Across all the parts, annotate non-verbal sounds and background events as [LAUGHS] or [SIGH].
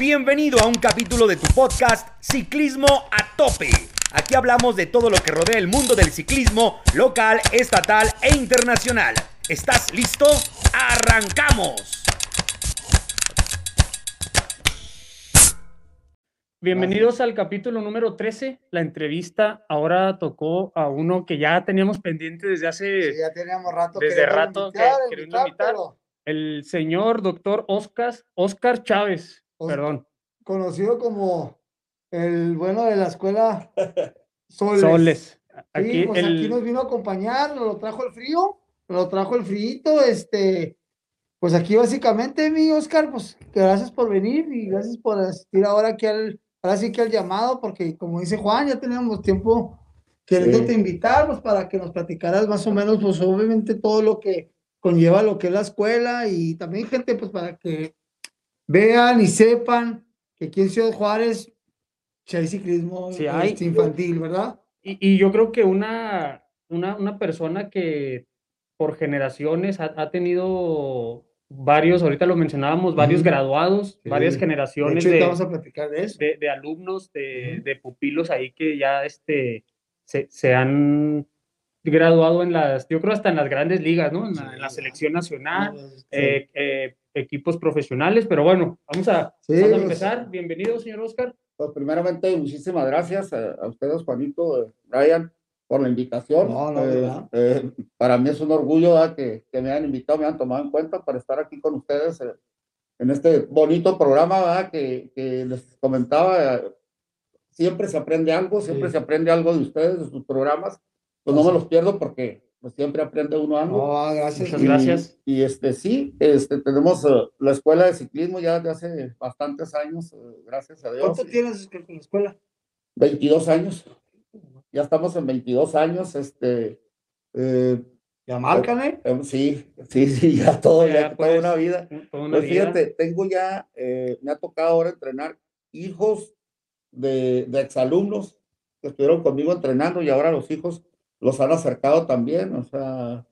Bienvenido a un capítulo de tu podcast Ciclismo a Tope. Aquí hablamos de todo lo que rodea el mundo del ciclismo local, estatal e internacional. ¿Estás listo? ¡Arrancamos! Bienvenidos al capítulo número 13, la entrevista. Ahora tocó a uno que ya teníamos pendiente desde hace... Sí, ya teníamos rato. Desde rato que invitar, queriendo invitar, invitar. pero El señor doctor Oscar, Oscar Chávez, perdón, Conocido como el bueno de la escuela [LAUGHS] Soles. Soles. Sí, Aquí pues el... aquí nos vino a acompañar, nos lo trajo el frío, nos lo trajo el frío, este, pues aquí básicamente, mi Oscar, pues gracias por venir y gracias por asistir ahora aquí al, ahora sí que al llamado, porque como dice Juan, ya teníamos tiempo queriéndote invitar, pues para que nos platicaras más o menos, pues obviamente todo lo que conlleva lo que es la escuela y también gente, pues para que vean y sepan que aquí en Ciudad Juárez sí hay ciclismo Sí hay. este, infantil, ¿verdad? Y, y yo creo que una, una, una persona que por generaciones ha, ha tenido varios, ahorita lo mencionábamos, varios Ujú. graduados, Sí. varias De generaciones hecho, de, ahorita vamos a platicar de eso. de, de alumnos, de, de pupilos ahí que ya este, se, se han graduado en las, yo creo hasta en las grandes ligas, ¿no? En la, en la Sí. selección nacional, Sí. eh, eh, equipos profesionales, pero bueno, vamos a, Sí, vamos a pues- empezar. Bienvenido, señor Oscar. Pues primeramente, muchísimas gracias a, a ustedes, Juanito, Brian, por la invitación. No, no, Eh, ¿verdad? eh, para mí es un orgullo que, que me hayan invitado, me han tomado en cuenta para estar aquí con ustedes eh, en este bonito programa ¿verdad? Que, que les comentaba. eh, siempre se aprende algo, siempre Sí. se aprende algo de ustedes, de sus programas. Pues no me los pierdo porque pues, siempre aprende uno algo. No, gracias. Muchas gracias. Y, este sí, este, tenemos eh, la escuela de ciclismo ya de hace bastantes años, eh, gracias a Dios. ¿Cuánto tienes con la escuela? 22 años. Ya estamos en 22 años, este, eh, Ya marcan, ¿eh? eh, sí, sí, sí, ya todo, Ya, ya toda una vida. Toda una Pues vida. fíjate, tengo ya, eh, me ha tocado ahora entrenar hijos de, de exalumnos que estuvieron conmigo entrenando y ahora los hijos los han acercado también, o sea,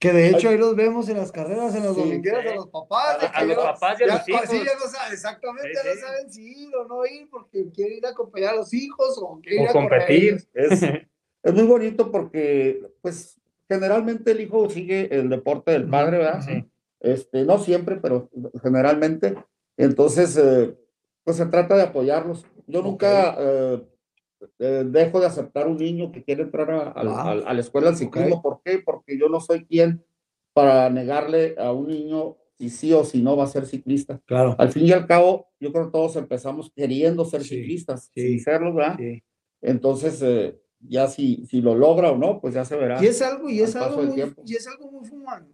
Que de hecho ahí los vemos en las carreras, en las Sí, sí. a los papás. A- a los papás y a ya- los hijos. Sí, ya no saben, exactamente, Sí, ya sí. no saben si ir o no ir porque quieren ir a acompañar a los hijos o quieren ir O a correr. competir. es, [LAUGHS] es muy bonito porque, pues, generalmente el hijo sigue el deporte del padre, ¿verdad? Sí. Este, no siempre, pero generalmente. Entonces, eh, pues se trata de apoyarlos. Yo nunca eh, eh, dejo de aceptar un niño que quiere entrar a, a- Wow. a- a la escuela del ciclismo. ¿Por qué? Porque yo no soy quien para negarle a un niño si sí o si no va a ser ciclista. Claro. Al fin y al cabo, yo creo que todos empezamos queriendo ser Sí, ciclistas, sí. sin serlo, ¿verdad? Sí. Entonces, eh, ya si, si lo logra o no, pues ya se verá. Y es algo, y es algo muy, y es algo muy fuma-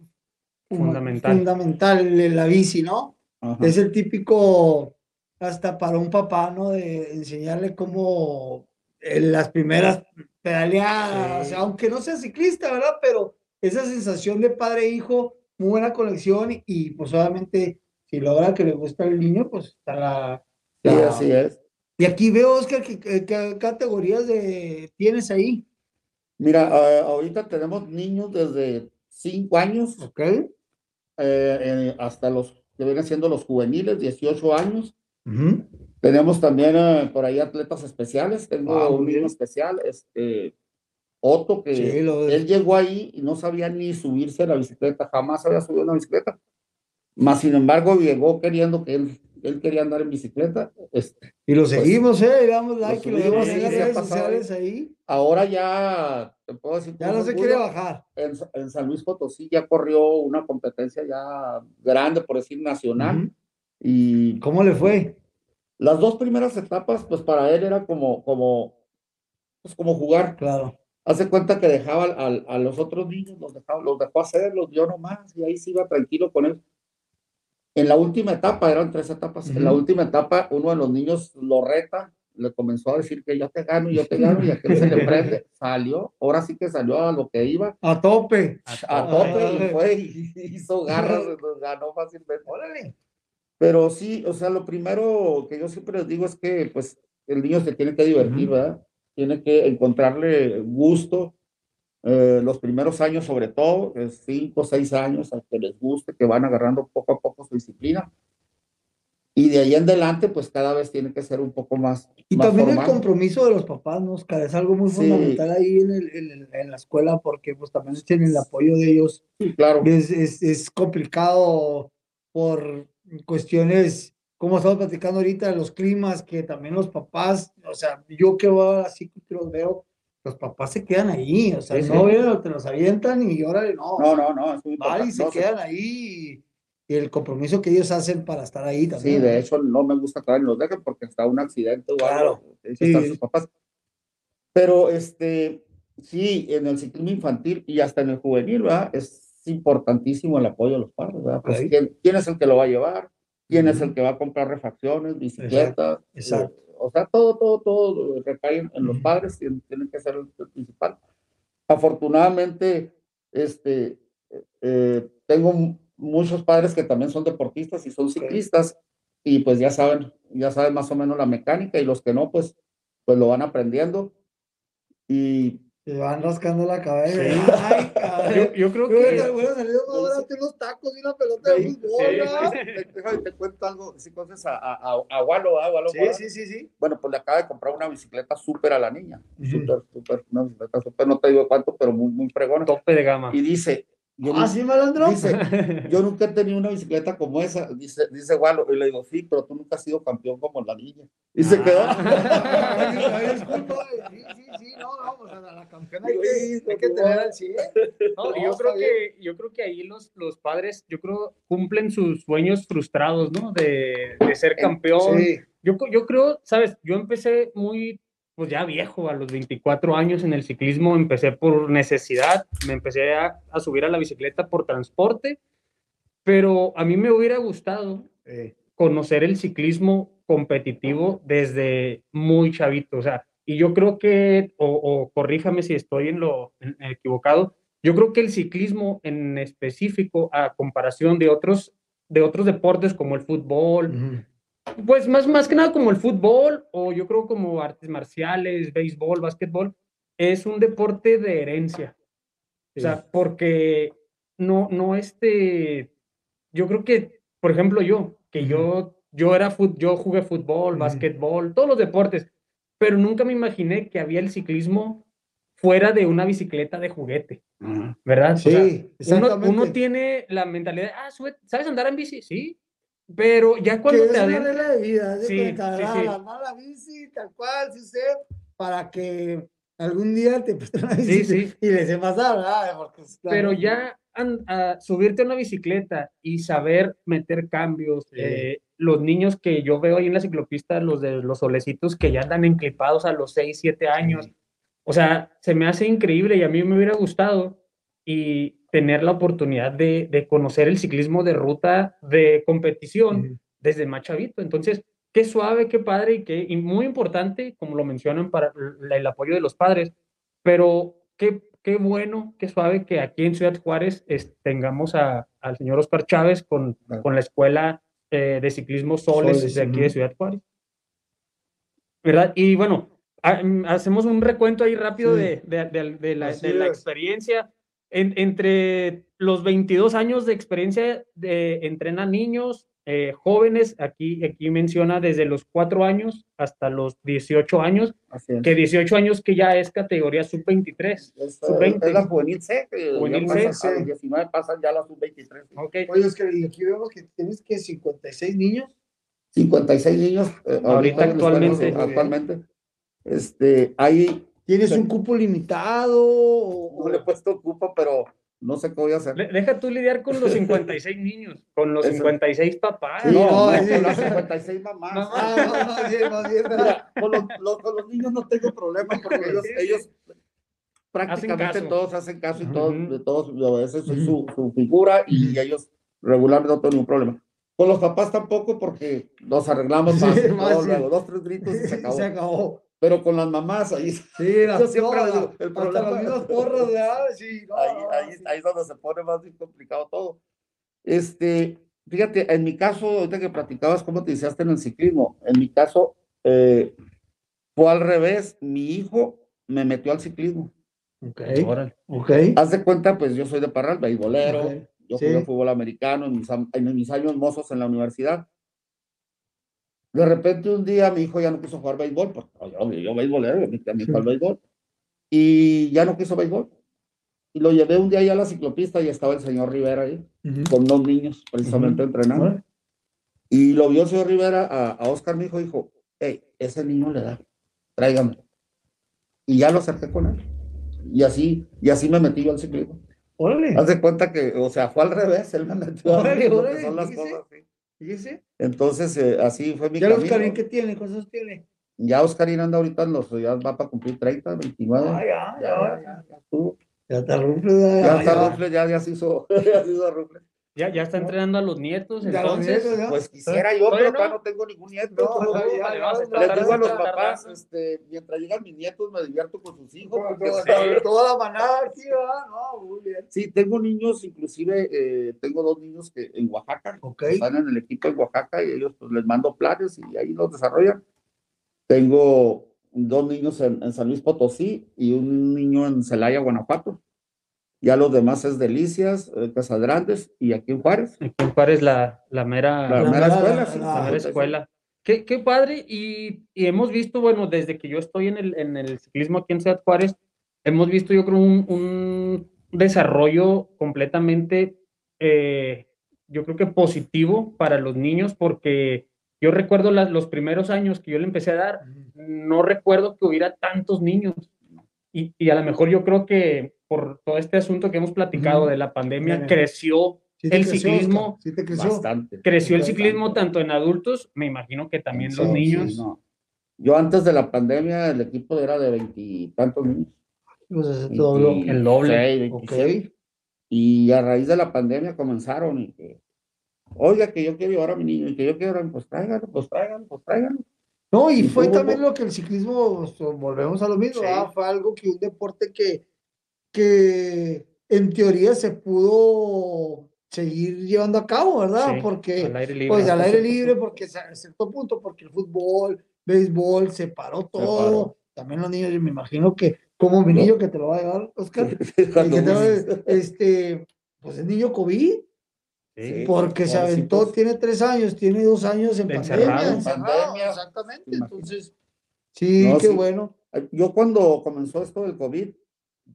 Fundamental. fundamental en la bici, ¿no? Ajá. Es el típico, hasta para un papá, ¿no? De enseñarle cómo en las primeras pedaleadas, Sí. aunque no sea ciclista, ¿verdad? Pero esa sensación de padre e hijo, muy buena conexión y, pues obviamente si logra que le gusta al niño, pues está la... Sí, la- así es. Y aquí veo, Oscar, que, que- qué categorías de, tienes ahí, Mira, ah, ahorita tenemos niños desde 5 años eh, eh, hasta los que vienen siendo los juveniles, 18 años. Ujú. Tenemos también eh, por ahí atletas especiales. Tengo Ah, un niño especial, este, Otto, que Sí, lo- él llegó ahí y no sabía ni subirse a la bicicleta, jamás había subido a una bicicleta. Más sin embargo, llegó queriendo que él, él quería andar en bicicleta. Este, Y lo seguimos, ¿eh? Le damos like y lo subimos, vemos en las redes sociales ahí. ahora ya, te puedo decir, Ya no se quiere bajar. en, en San Luis Potosí ya corrió una competencia ya grande, por decir nacional, Ujú. y ¿Cómo le fue? Las dos primeras etapas, pues para él era como, como, pues como jugar. Claro. Hace cuenta que dejaba al- a los otros niños, los, dejaba, los dejó hacer, los dio nomás, y ahí se iba tranquilo con él. En la última etapa, eran tres etapas, en la última etapa uno de los niños lo reta, le comenzó a decir que yo te gano, yo te gano, y aquel se le prende, [LAUGHS] salió, ahora sí que salió a lo que iba, A tope. a tope y fue y hizo garras, [LAUGHS] ganó fácilmente. Órale. Pero sí, o sea, lo primero que yo siempre les digo es que pues el niño se tiene que divertir. ¿verdad? Tiene que encontrarle gusto. eh, los primeros años sobre todo, cinco seis años, a que les guste, que van agarrando poco a poco su disciplina. Y de ahí en adelante, pues cada vez tiene que ser un poco más. Y más también el formal. compromiso de los papás, ¿no, Oscar? Es algo muy Sí. fundamental ahí en, el- en el- en la escuela porque pues también tienen el apoyo de ellos. Sí, claro. Es, es, es complicado por cuestiones, como estamos platicando ahorita, de los climas, que también los papás, o sea, yo que voy así que los veo, los papás se quedan ahí, o sea, Sí, no sí. te los avientan y órale, no. No, no, no. Es Van y se importante. quedan ahí y el compromiso que ellos hacen para estar ahí Sí, también. de ¿no? hecho, no me gusta que los dejen porque está un accidente o Claro. algo. Sí. sus papás. Pero este, sí, en el ciclismo infantil y hasta en el juvenil, ¿verdad? Es importantísimo el apoyo de los padres, ¿verdad? Pues. ¿quién, quién es el que lo va a llevar? ¿Quién es Ujú. el que va a comprar refacciones, bicicletas? exacto. Eh, O sea, todo, todo, todo recae en, en los Ujú. padres, tienen, tienen que ser el, el principal. Afortunadamente, este, eh, tengo muchos padres que también son deportistas y son ciclistas y pues ya saben, ya saben más o menos la mecánica y los que no, pues, pues lo van aprendiendo. Y Se van rascando la cabeza. Sí. Ay, Yo, yo creo que te hubiera salido más barato unos tacos y una pelota de fútbol, te, [LAUGHS] déjame te cuento algo, si conoces a, a, a, a Walo, ¿ah? Walo Sí, sí, sí, sí. Bueno, pues le acaba de comprar una bicicleta súper a la niña, súper, súper, una bicicleta súper, no te digo cuánto, pero muy, muy fregona. Tope de gama. Y dice, yo, Ah, sí, malandro. dice, [LAUGHS] yo nunca he tenido una bicicleta como esa, dice, dice Walo, y le digo, sí, pero tú nunca has sido campeón como la niña. Y se quedó. Ay, [LAUGHS] ay, disculpa, sí, sí, sí, no, no, pues a la, campeona hay que, hay que tener al 100. No, No, yo, creo que, yo creo que ahí los, los padres, yo creo, cumplen sus sueños frustrados, ¿no? De, de ser campeón. Sí, Yo, yo creo, sabes, yo empecé muy, pues ya viejo, a los 24 años en el ciclismo, empecé por necesidad, me empecé a, a subir a la bicicleta por transporte, pero a mí me hubiera gustado sí. conocer el ciclismo competitivo desde muy chavito, o sea, y yo creo que, o, o corríjame si estoy en lo en- equivocado, yo creo que el ciclismo en específico, a comparación de otros, de otros deportes como el fútbol, Ujú. Pues más, más que nada como el fútbol o yo creo como artes marciales, béisbol, básquetbol, es un deporte de herencia. O sea, porque no, no este, yo creo que, por ejemplo, yo, que yo, yo era fut, yo jugué fútbol, básquetbol, todos los deportes, pero nunca me imaginé que había el ciclismo fuera de una bicicleta de juguete, ¿verdad? O Sí, sea, uno, tiene la mentalidad, ah, sube- ¿sabes andar en bici? Sí, pero ya cuando que te es una regla de vida, haz de Sí, cuenta, sí, la- sí. la- la- la bici, tal cual, sí sé, para que algún día te [LAUGHS] presten una Sí, bici sí. y les sepas pasar, ¿verdad? Porque, claro, pero ya an- a subirte a una bicicleta y saber meter cambios, eh, los niños que yo veo ahí en la ciclopista, los de los solecitos que ya andan enclipados a los 6, 7 años, o sea, se me hace increíble y a mí me hubiera gustado y tener la oportunidad de, de conocer el ciclismo de ruta de competición desde más chavito. Entonces, qué suave, qué padre y, qué, y muy importante, como lo mencionan, para el, el apoyo de los padres, pero qué, qué bueno, qué suave que aquí en Ciudad Juárez es- tengamos a- al señor Oscar Chávez con, Claro. con la Escuela eh, de Ciclismo Soles, Soles, de aquí ujú. de Ciudad Juárez. ¿Verdad? Y bueno, mm, hacemos un recuento ahí rápido Sí. de, de- de- de la, la experiencia. En- entre los 22 años de experiencia de entrena niños, eh, jóvenes, aquí, aquí menciona desde los 4 años hasta los 18 años, Así es. que 18 años que ya es categoría sub-23. Es, sub-20. es la juvenil C, que Juvenil ya C, a los 19 pasan ya la sub-23. Ok. Oye, Oscar, y aquí vemos que tienes que 56 niños. 56 niños eh, Ahorita escuela, actualmente. actualmente. Este, ahí ¿Tienes Sí. un cupo limitado? o- no le he puesto cupo, pero no sé qué voy a hacer. De- Deja tú lidiar con los 56 niños, [LAUGHS] con los Eso. 56 papás. Sí, no, no, no, sí. con las 56 mamás. Mamá. Ah, no, bien, más bien. Mira, con los, los- con los niños no tengo problema porque ellos, ellos prácticamente caso. todos hacen caso y todos, Ujú. de todos a veces soy su, su figura y ellos regularmente no tengo ningún problema. Con los papás tampoco porque nos arreglamos Sí, más, y más todo, sí. luego dos, tres gritos y se [LAUGHS] acabó. Se acabó. Pero con las mamás ahí, Sí, las porras, el hasta problema- las mismas porras, ¿verdad? [LAUGHS] Sí, no, ahí, no, ahí, sí. ahí es donde se pone más bien complicado todo. Este, fíjate, en mi caso, ahorita que platicabas cómo te iniciaste en el ciclismo, en mi caso eh, fue al revés, mi hijo me metió al ciclismo. Ok, Órale. ok. Haz de cuenta, pues yo soy de Parral, beisbolero, Ok, yo sí. jugué fútbol americano en mis, am- en mis años mozos en la universidad. De repente un día mi hijo ya no quiso jugar béisbol, porque yo, yo béisbolero, a mi hijo al béisbol, y ya no quiso béisbol. Y lo llevé un día allá a la ciclopista y estaba el señor Rivera ahí, con dos niños precisamente entrenando. Órale. Y lo vio el señor Rivera a, a Oscar, mi hijo, y dijo, hey, ese niño le da, tráigame. Y ya lo acerqué con él. Y así, y así me metí yo al ciclismo. Órale. Haz de cuenta que, o sea, fue al revés, él me metió a Órale, lo que órale, son las cosas, sí. Fíjese. Entonces, eh, así fue mi ¿Ya camino. Karim qué tiene? ¿Cuántos tiene? Ya Oscarín anda ahorita en los, ya va para cumplir 30, 29. Ah, ya, ya, ya, ya, ya. ya. Ya está Rufle. Ya, Ya ya, está ya. Rufle, ya, ya se hizo, [LAUGHS] ya se hizo Rufle. Ya, ya está entrenando a los nietos, Ya los entonces. nietos, ya. Pues quisiera yo, Todavía pero acá no. no tengo ningún nieto. No, ya, ya, ya, Les ya, ya, digo a los ya, papás, este, mientras llegan mis nietos, me divierto con sus hijos. Porque toda- sí, toda la manada aquí, ¿verdad? No, muy bien. Sí, tengo niños, inclusive eh, tengo dos niños que en Oaxaca, Ok. están en el equipo en Oaxaca y ellos pues les mando planes y ahí los desarrollan. Tengo dos niños en, en San Luis Potosí y un niño en Celaya, Guanajuato. Ya los demás es Delicias, eh, Casas Grandes y aquí en Juárez. Aquí en Juárez la, la mera, La, La mera mera- escuela, la- sí, la la mera sí. escuela. Qué, qué padre, y, y hemos visto, bueno, desde que yo estoy en el, en el ciclismo aquí en Ciudad Juárez, hemos visto, yo creo, un, un desarrollo completamente, eh, yo creo que positivo para los niños, porque yo recuerdo la- los primeros años que yo le empecé a dar, no recuerdo que hubiera tantos niños. Y, y a lo mejor yo creo que por todo este asunto que hemos platicado Ujú. de la pandemia, Bien. creció, Sí El creció, ciclismo Sí te creció. Bastante. creció el ciclismo tanto en adultos, me imagino que también Sí, los sí, niños. no. Yo antes de la pandemia, el equipo era de veintitantos niños. Pues se te dobló. 26, El doble. 26. Y a raíz de la pandemia comenzaron y que, oiga, que yo quiero llevar a mi niño y que yo quiero, pues tráigalo, pues tráigalo, pues tráigalo. No, y Y fue también lo que el ciclismo, pues, volvemos a lo mismo, Sí. ¿verdad? fue algo que un deporte que, que en teoría se pudo seguir llevando a cabo, ¿verdad? Sí, Porque al aire libre. pues al aire [LAUGHS] libre, porque a cierto punto, porque el fútbol, béisbol, separó todo. paró. También los niños, yo me imagino que, como mi niño que te lo va a llevar, Oscar, [LAUGHS] que te va este, pues es niño COVID, Sí. porque se ahora sí, aventó, pues. tiene tres años, tiene dos años en Encerrado. pandemia, encerrado, Pandemia. exactamente. Entonces, sí, No, qué sí. bueno. Yo cuando comenzó esto del COVID,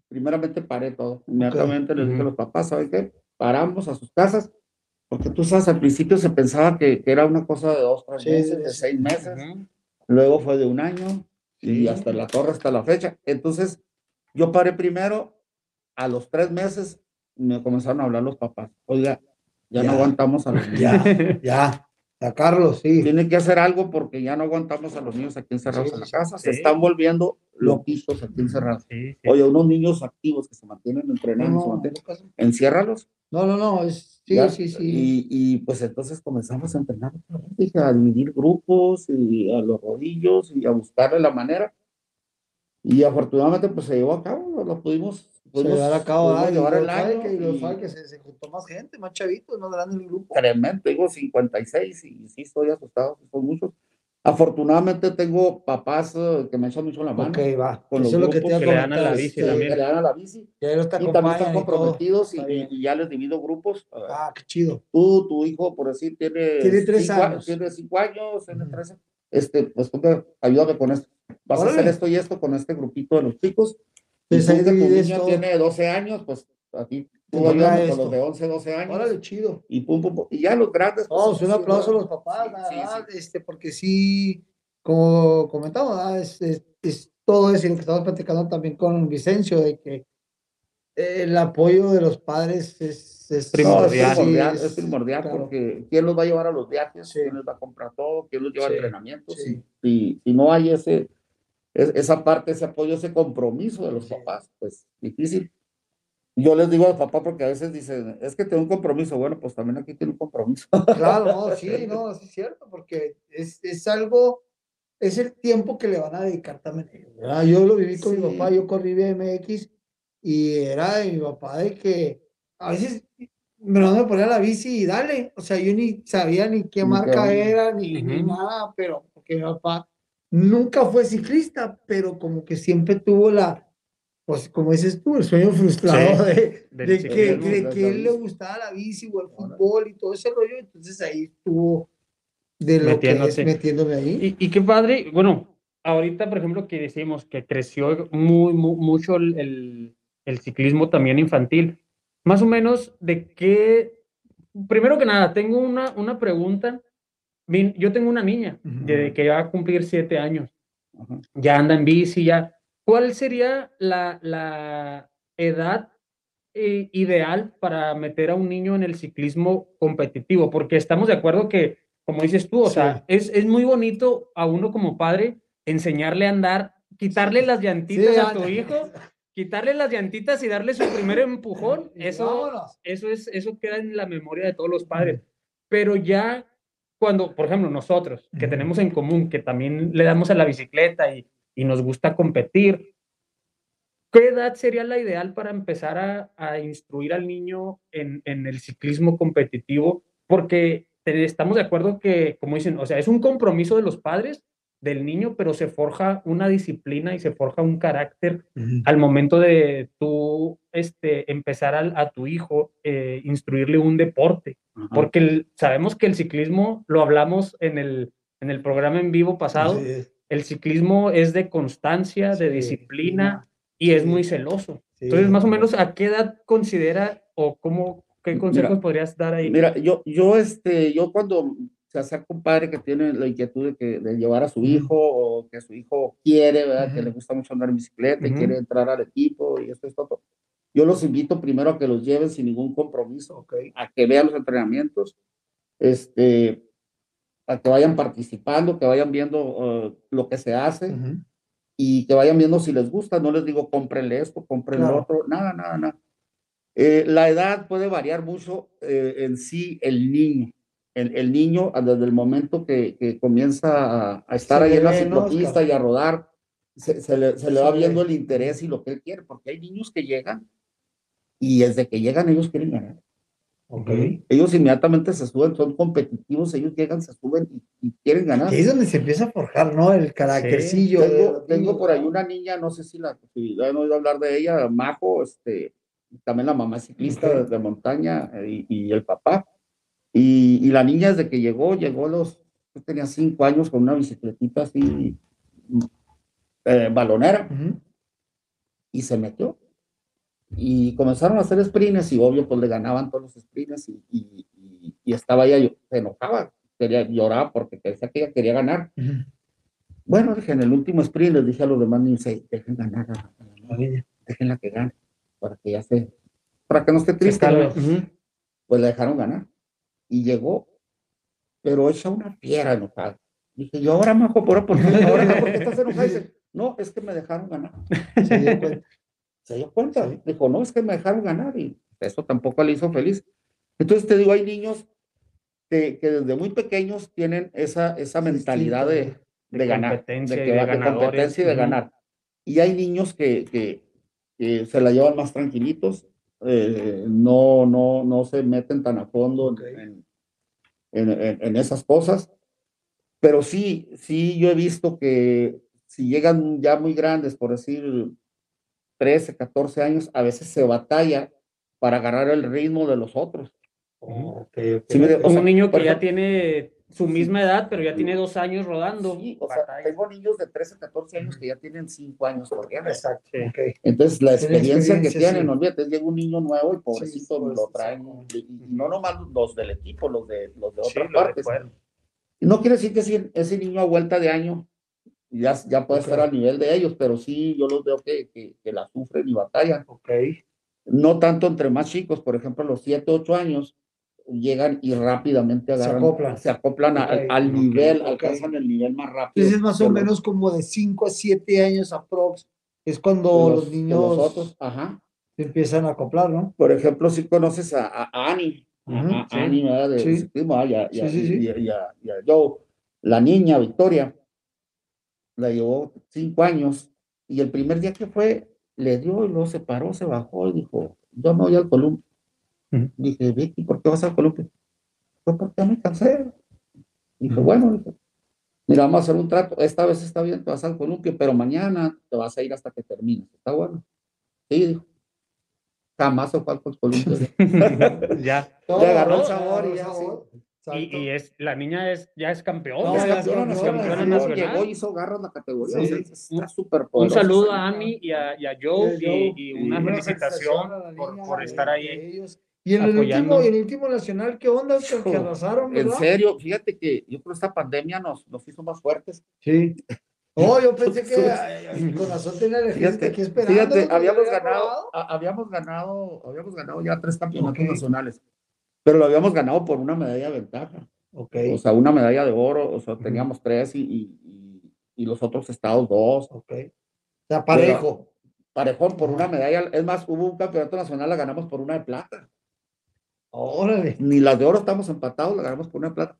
primeramente paré todo. Inmediatamente les dije a los papás, ¿saben qué? Paramos a sus casas, porque tú sabes, al principio se pensaba que, que era una cosa de dos, tres Sí, meses, sí, de sí. seis meses. Luego fue de un año y hasta la torre hasta la fecha. Entonces, yo paré primero, a los tres meses me comenzaron a hablar los papás. Oiga, ya, no aguantamos a los [LAUGHS] niños. Ya, ya, ya, Carlos, sí. Tiene que hacer algo porque ya no aguantamos a los niños aquí encerrados Sí, en la sí, casa. Se están volviendo loquitos aquí encerrados. Sí, sí. Oye, unos niños activos que se mantienen entrenando, se No, mantienen, enciérralos. no, no, no, es, sí, ¿ya? sí, sí. Y, y, pues entonces comenzamos a entrenar, a dividir grupos y a los rodillos y a buscarle la manera. Y afortunadamente pues se llevó a cabo, lo pudimos, Se pudimos, llevar a cabo, pudimos. Y llevar el año que, y y que se, se juntó más gente, más chavitos, más grande el grupo. tremendo, tengo 56 y sí estoy asustado, son muchos. Afortunadamente tengo papás eh, que me echan mucho la mano, Ok, va. Con los Eso es lo que te grupos a que le dan a la bici este, que también. le dan a la bici que te y también están y comprometidos y, Está bien. y ya les divido grupos. Ah, qué chido. tú, tu hijo, por decir, tiene, Tiene tres cinco, a- años. tiene cinco años, tiene Ujú. tres años. Este, pues ayúdame con esto. Vas a Órale. hacer esto y esto con este grupito de los chicos. Pues tú ahí divides niño todo. tiene 12 años, pues a ti Te tú con los de 11, 12 años. Órale, chido. Y pum, pum, pum. Y ya los grandes. Pues, un sí, aplauso a los papás, Sí, sí, este, porque sí, como comentamos, es, es- es todo eso y lo que estamos platicando también con Vicencio, de que el apoyo de los padres es, es Primordial. primordial, es- primordial claro. porque ¿quién los va a llevar a los viajes? ¿Quién les va a comprar todo? ¿Quién los lleva a entrenamientos? Si, si no hay ese, es- esa parte, ese apoyo, ese compromiso de los Sí. papás, pues difícil. Yo les digo al papá porque a veces dicen, es que tengo un compromiso. Bueno, pues también aquí tiene un compromiso. Claro, no, [LAUGHS] sí, no, sí es cierto, porque es, es algo, es el tiempo que le van a dedicar también ¿verdad? Yo lo viví con mi Sí. papá, yo corrí BMX y era de mi papá de que a veces me no me ponía la bici y dale, o sea, yo ni sabía ni qué Ni marca qué- era, ni, ni Ujú. nada, pero porque mi papá nunca fue ciclista, pero como que siempre tuvo la, pues como dices tú, el sueño frustrado Sí, de, de que, ciclismo, de que él le gustaba la bici o el fútbol y todo ese rollo, entonces ahí estuvo de lo que es metiéndome ahí. Y, y qué padre, bueno, ahorita, por ejemplo, que decimos que creció muy, mu- mucho el, el- el ciclismo también infantil. Más o menos, ¿de qué? Primero que nada, tengo una, una pregunta. Mi- Yo tengo una niña Ujú. de que va a cumplir siete años. Ya anda en bici, ya. ¿Cuál sería la, la edad eh, ideal para meter a un niño en el ciclismo competitivo? Porque estamos de acuerdo que, como dices tú, o sea, es, es muy bonito a uno como padre enseñarle a andar, quitarle las llantitas Sí, a tu hijo, quitarle las llantitas y darle su primer empujón. [LAUGHS] Eso, eso es, eso queda en la memoria de todos los padres. Pero ya cuando, por ejemplo, nosotros, que tenemos en común, que también le damos a la bicicleta y, y nos gusta competir, ¿qué edad sería la ideal para empezar a, a instruir al niño en, en el ciclismo competitivo? Porque estamos de acuerdo que, como dicen, o sea, es un compromiso de los padres del niño, pero se forja una disciplina y se forja un carácter al momento de tú este, empezar a, tu hijo, eh, instruirle un deporte. Ajá. Porque el- sabemos que el ciclismo, lo hablamos en el, en el programa en vivo pasado, es. el ciclismo es de constancia, de Sí, disciplina y es sí. muy celoso. Sí. Entonces, más o menos, ¿a qué edad considera o cómo, qué Mira, consejos podrías dar ahí? Mira, yo, yo, este, yo cuando se acerca un padre que tiene la inquietud de, que, de llevar a su hijo o que su hijo quiere, ¿verdad? Que Ujú. le gusta mucho andar en bicicleta y Ujú. quiere entrar al equipo y esto, esto, otro. Yo los invito primero a que los lleven sin ningún compromiso, Ok. a que vean los entrenamientos, este, a que vayan participando, que vayan viendo eh, lo que se hace Ujú. y que vayan viendo si les gusta. No les digo cómprenle esto, cómprenle Claro. otro, nada, nada, nada. Eh, la edad puede variar mucho eh, en sí el niño. El, el niño, desde el momento que, que comienza a, a estar Se ahí en la ve, ¿no, ciclopista y a rodar, se, se le, se le va viendo el interés y lo que él quiere, porque hay niños que llegan y desde que llegan ellos quieren ganar. Ok. Ellos inmediatamente se suben, son competitivos, ellos llegan, se suben y, y quieren ganar. Ahí es donde se empieza a forjar, ¿no? El caractercillo. Tengo, por ahí una niña, no sé si la si han oído hablar de ella, Majo, este, también la mamá ciclista de, montaña eh, y, y el papá. Y, y la niña desde que llegó, llegó los, yo tenía cinco años con una bicicletita así, eh, balonera, y se metió. Y comenzaron a hacer sprints y obvio pues le ganaban todos los sprints y, y, y- y estaba ella, se enojaba, quería llorar porque pensaba que ella quería ganar. Bueno, dije, en el último sprint les dije a los demás "Ey, dejen ganar, a- la niña, déjenla que gane, para que ya se, para que no esté triste. Pues la dejaron ganar. Y llegó, pero hecha una fiera enojada. Dije, yo ahora, majo, ¿por, ¿por qué, ahora, ¿por qué estás enojada? Dice, no, es que me dejaron ganar. Se dio. Se dio cuenta. Sí. Dijo, no, es que me dejaron ganar y eso tampoco le hizo feliz. Entonces te digo, hay niños que, que desde muy pequeños tienen esa, esa mentalidad de, de, De ganar, competencia de, y que de de competencia y de ganar. Y hay niños que, que, que se la llevan más tranquilitos, eh, no, no, no se meten tan a fondo Ok. en, en, en- en esas cosas. Pero sí, sí, yo he visto que si llegan ya muy grandes, por decir 13, 14 años, a veces se batalla para agarrar el ritmo de los otros. Oh, ok, ok. Sí, mire, o sea, un niño que ya ejemplo- tiene su Sí. misma edad, pero ya tiene dos años rodando. Sí, o sea, tengo niños de 13, 14 años que ya tienen 5 años corriendo. Exacto. Sí. ok. Entonces, la Tienen experiencia, que experiencia, tienen, sí. no olvídate, llega un niño nuevo y pobrecito pues, lo traen, no nomás los del equipo, los de, los de Sí, otras lo partes. Y no quiere decir que si ese niño a vuelta de año ya, ya puede Ok. estar al nivel de ellos, pero sí yo los veo que, que, que la sufren y batallan. Ok. No tanto entre más chicos, por ejemplo, los 7, 8 años llegan y rápidamente Se agarran, acoplan. se acoplan a- Ok, al, nivel, alcanzan el nivel más rápido. Entonces, más de o los- menos como de 5 a 7 años aprox, es cuando los, de niños los otros, ajá. se empiezan a acoplar, ¿no? Por ejemplo, si conoces a, a Ani, a- sí. ¿verdad? De Sí. ah, y a, y a- Sí, a Joe, la niña Victoria, la llevó cinco años, y el primer día que fue, le dio y luego se paró, se bajó y dijo, yo me voy al columpio. Ujú. Dije, Vicky, ¿por qué vas al columpio? Fue porque me cansé. Dije, Ujú. bueno, dije, mira, vamos a hacer un trato, esta vez está bien, te vas al columpio, pero mañana te vas a ir hasta que termines, ¿está bueno? Sí, dijo. Jamás se fue al columpio. [LAUGHS] ya. Le agarró el sabor y ya, sabor. Y, y es, la niña es, ya es campeona. No, Es ya campeona es campeona nacional. Llegó y hizo garra en la categoría. Sí. o sea, está súper Un saludo a. Ami y a, y a Joe Y una felicitación por, niña, por estar ahí. ellos. Y en el último, y en el último nacional, ¿qué onda? Que, que En serio, fíjate que yo creo que esta pandemia nos, nos hizo más fuertes. Sí. [LAUGHS] Oh, yo pensé que ay, ay, con razón tenía el Fíjate, aquí esperando. habíamos había ganado, habíamos ganado, habíamos ganado ya tres campeonatos nacionales, pero lo habíamos ganado por una medalla de ventaja. O sea, una medalla de oro, o sea, teníamos tres y, y, y- y los otros estados dos. ok. O sea, parejo. Parejón por una medalla. Es más, hubo un campeonato nacional, la ganamos por una de plata. Órale. Ni las de oro estamos empatados, la ganamos por una de plata.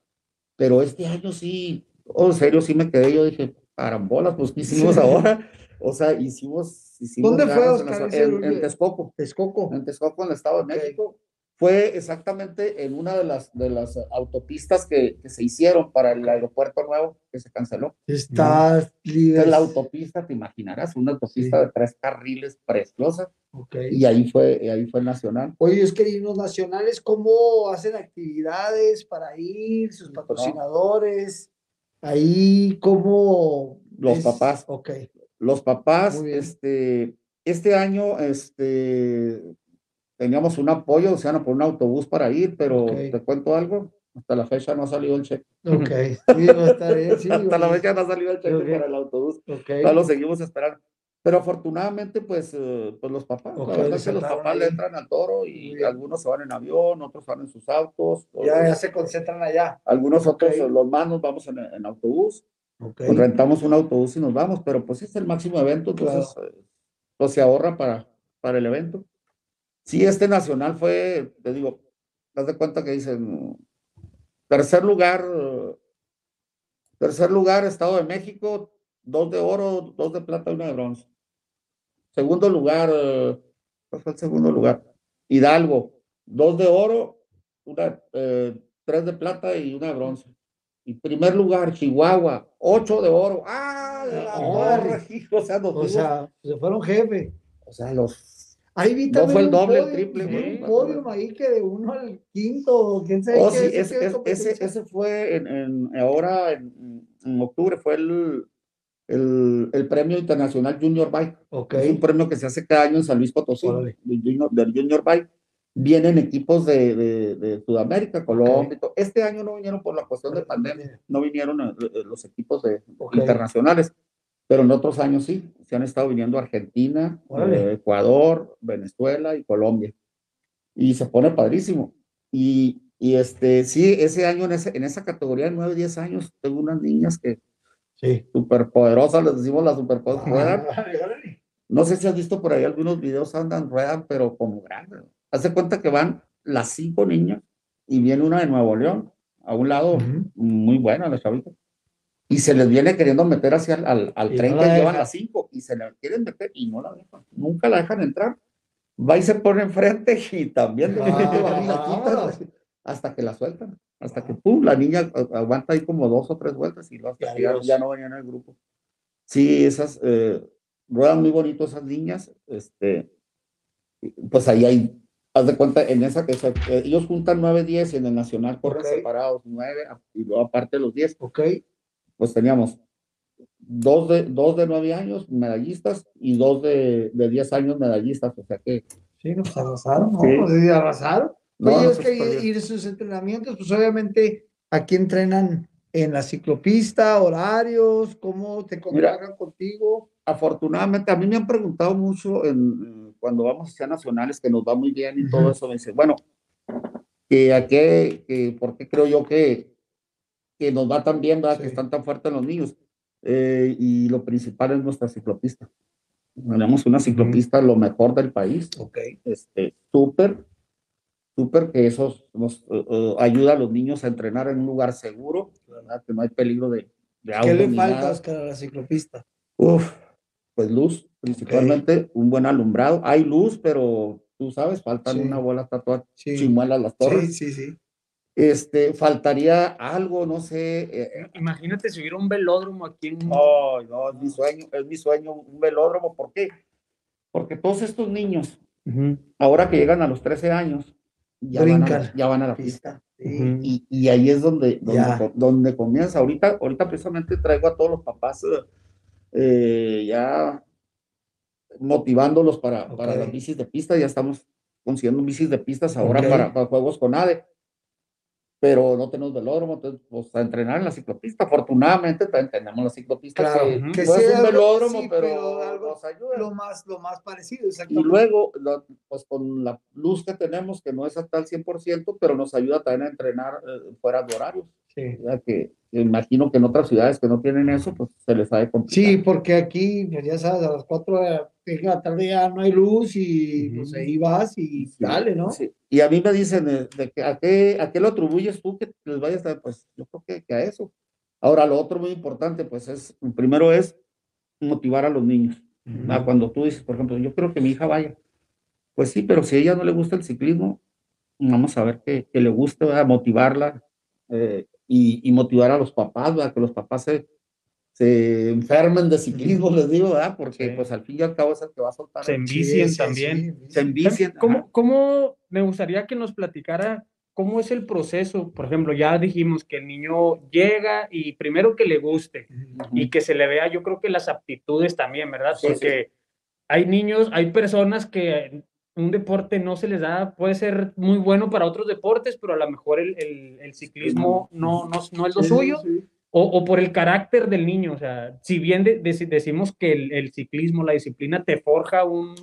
Pero este año sí, oh, en serio, sí me quedé. Yo dije, carambolas, pues, ¿qué hicimos ahora? O sea, hicimos. hicimos ¿Dónde fue, Oscar, En, en Texcoco. Texcoco. En Texcoco, en el Estado de. México. Fue exactamente en una de las, de las autopistas que, que se hicieron para el aeropuerto nuevo, que se canceló. Está es la autopista, te imaginarás, una autopista Sí. de tres carriles preciosa. Ok. Y ahí fue, ahí fue el nacional. Oye, es que y los nacionales, ¿cómo hacen actividades para ir? Sus patrocinadores. Ahí, ¿cómo? Los es? papás. Ok. Los papás, este, este año, este, teníamos un apoyo, o sea, no por un autobús para ir, pero Ok. te cuento algo, hasta la fecha no ha salido el cheque. Ok. [LAUGHS] Sí, va a estar bien, sí, hasta la fecha no ha salido el cheque Ok. para el autobús. Ok. Ya lo seguimos esperando. Pero afortunadamente, pues, eh, pues los papás, Ok, la verdad es que los papás le ahí. entran al toro y bien. algunos se van en avión, otros van en sus autos, Ya, ya se concentran allá. algunos otros, los más nos vamos en, en autobús. Pues rentamos un autobús y nos vamos, pero pues es el máximo evento, entonces eh, pues se ahorra para, para el evento. Sí, este nacional fue, te digo, das de cuenta que dicen, tercer lugar, tercer lugar, Estado de México, dos de oro, dos de plata y una de bronce. Segundo lugar, ¿cuál fue el segundo lugar? Hidalgo, dos de oro, una, eh, tres de plata y una de bronce. Y primer lugar, Chihuahua, ocho de oro. ¡Ah! de la torre, hijo! O sea, nos O sea, se fueron jefe. o sea, los. Ahí vi No fue el doble, el podio, triple, güey. Un podio ahí que de uno al quinto, quién sabe Oh, qué sí, es, ese, qué es- ese, ese fue en, en- ahora en, en octubre, fue el, el, el premio internacional Junior Bike. Ok. Es un premio que se hace cada año en San Luis Potosí, del Junior, del Junior Bike. Vienen equipos de, de, de Sudamérica, Colombia. y todo. Este año no vinieron por la cuestión de pandemia, no vinieron eh, eh, los equipos de, Ok. internacionales, pero en otros años sí, se han estado viniendo Argentina, eh, Ecuador, Venezuela y Colombia. Y se pone padrísimo. Y, y este, sí, ese año en, ese, en esa categoría de 9, 10 años, tengo unas niñas que Sí. superpoderosas, les decimos las superpoderosas. [LAUGHS] No sé si has visto por ahí algunos videos, andan, ruedan, pero como grandes. Hace cuenta que van las cinco niñas y viene una de Nuevo León, a un lado Ujú. muy buena la chavita. Y se les viene queriendo meter hacia el, al, al Y tren no que llevan las cinco y se la quieren meter y no la dejan. Nunca la dejan entrar. Va y se pone enfrente [LAUGHS] y también Ah. quitan hasta que la sueltan. Hasta que pum, la niña a- aguanta ahí como dos o tres vueltas y que ya, ya no venían en el grupo. Sí, esas eh, ruedan muy bonito esas niñas. Este, pues ahí hay, haz de cuenta, en esa eh, ellos juntan 9, 10 y en el nacional corren Ok. separados 9 y luego aparte los 10 Ok. Pues teníamos dos de, dos de nueve años medallistas y dos de, de 10 años medallistas, o sea que Sí, nos arrasaron, ¿no? Sí. Pues sí, arrasaron. no, Oye, no, es pues, que y, y de sus entrenamientos, pues obviamente aquí entrenan en la ciclopista, horarios, cómo te contactan contigo. afortunadamente a mí me han preguntado mucho en, cuando vamos hacia nacionales que nos va muy bien y todo eso, me dicen, bueno, que a qué, que, ¿por qué creo yo que, que nos va tan bien, ¿verdad? que Sí. están tan fuertes los niños? Eh, y lo principal es nuestra ciclopista. Tenemos una ciclopista lo mejor del país. Ok. este, súper, súper que eso nos eh, eh, ayuda a los niños a entrenar en un lugar seguro, ¿verdad? que no hay peligro de, de ¿Qué le falta. Oscar, a la ciclopista? Uf, pues luz, principalmente un buen alumbrado. Hay luz, pero tú sabes, faltan Sí. una bola tatuada, Sí. chimuelas las Sí, torres. sí, sí. Este, faltaría algo, no sé. eh, Imagínate si hubiera un velódromo aquí en. Ay, no, es mi sueño, es mi sueño, un velódromo. ¿Por qué? Porque todos estos niños, ahora que llegan a los 13 años, ya, van a, Brincan. ya van a la pista. Y, y ahí es donde, donde, donde comienza. Ahorita, ahorita precisamente traigo a todos los papás eh, eh, ya motivándolos para, para las bicis de pista. Ya estamos consiguiendo bicis de pistas ahora para, para juegos con ADE. Pero no tenemos velódromo, entonces pues a entrenar en la ciclopista. Afortunadamente también tenemos la ciclopista Claro, que, que no es sea un algo- velódromo, sí, pero, pero algo- nos ayuda. Lo más, lo más parecido, Y luego, lo- pues con la luz que tenemos, que no es hasta el 100%, pero nos ayuda también a entrenar eh, fuera de horarios. Sí. Ya que que imagino que en otras ciudades que no tienen eso, pues se les ha de complicar. Sí, porque aquí, pues ya sabes, a las 4 de la- de la tarde ya no hay luz y pues ahí vas y Sí, dale, ¿no? sí. Y a mí me dicen, de que, ¿a, qué, ¿a qué lo atribuyes tú que les vayas a...? Pues yo creo que, que a eso. Ahora, lo otro muy importante, pues es, primero es motivar a los niños. Ah, Cuando tú dices, por ejemplo, yo quiero que mi hija vaya. Pues sí, pero si a ella no le gusta el ciclismo, vamos a ver que, que le guste, ¿verdad? motivarla eh, y, y motivar a los papás, ¿verdad? que los papás se, se enfermen de ciclismo, les digo, ¿verdad? porque Sí. pues al fin y al cabo es el que va a soltar. Se envicien Sí, también. sí. se envicien. ¿Cómo, cómo me gustaría que nos platicara cómo es el proceso? Por ejemplo, ya dijimos que el niño llega y primero que le guste y que se le vea, yo creo que las aptitudes también, ¿verdad? Porque hay niños, hay personas que un deporte no se les da, puede ser muy bueno para otros deportes, pero a lo mejor el, el- el ciclismo no, no, no es lo Sí, suyo. O, o por el carácter del niño, o sea, si bien de- deci- decimos que el, el ciclismo, la disciplina te forja un,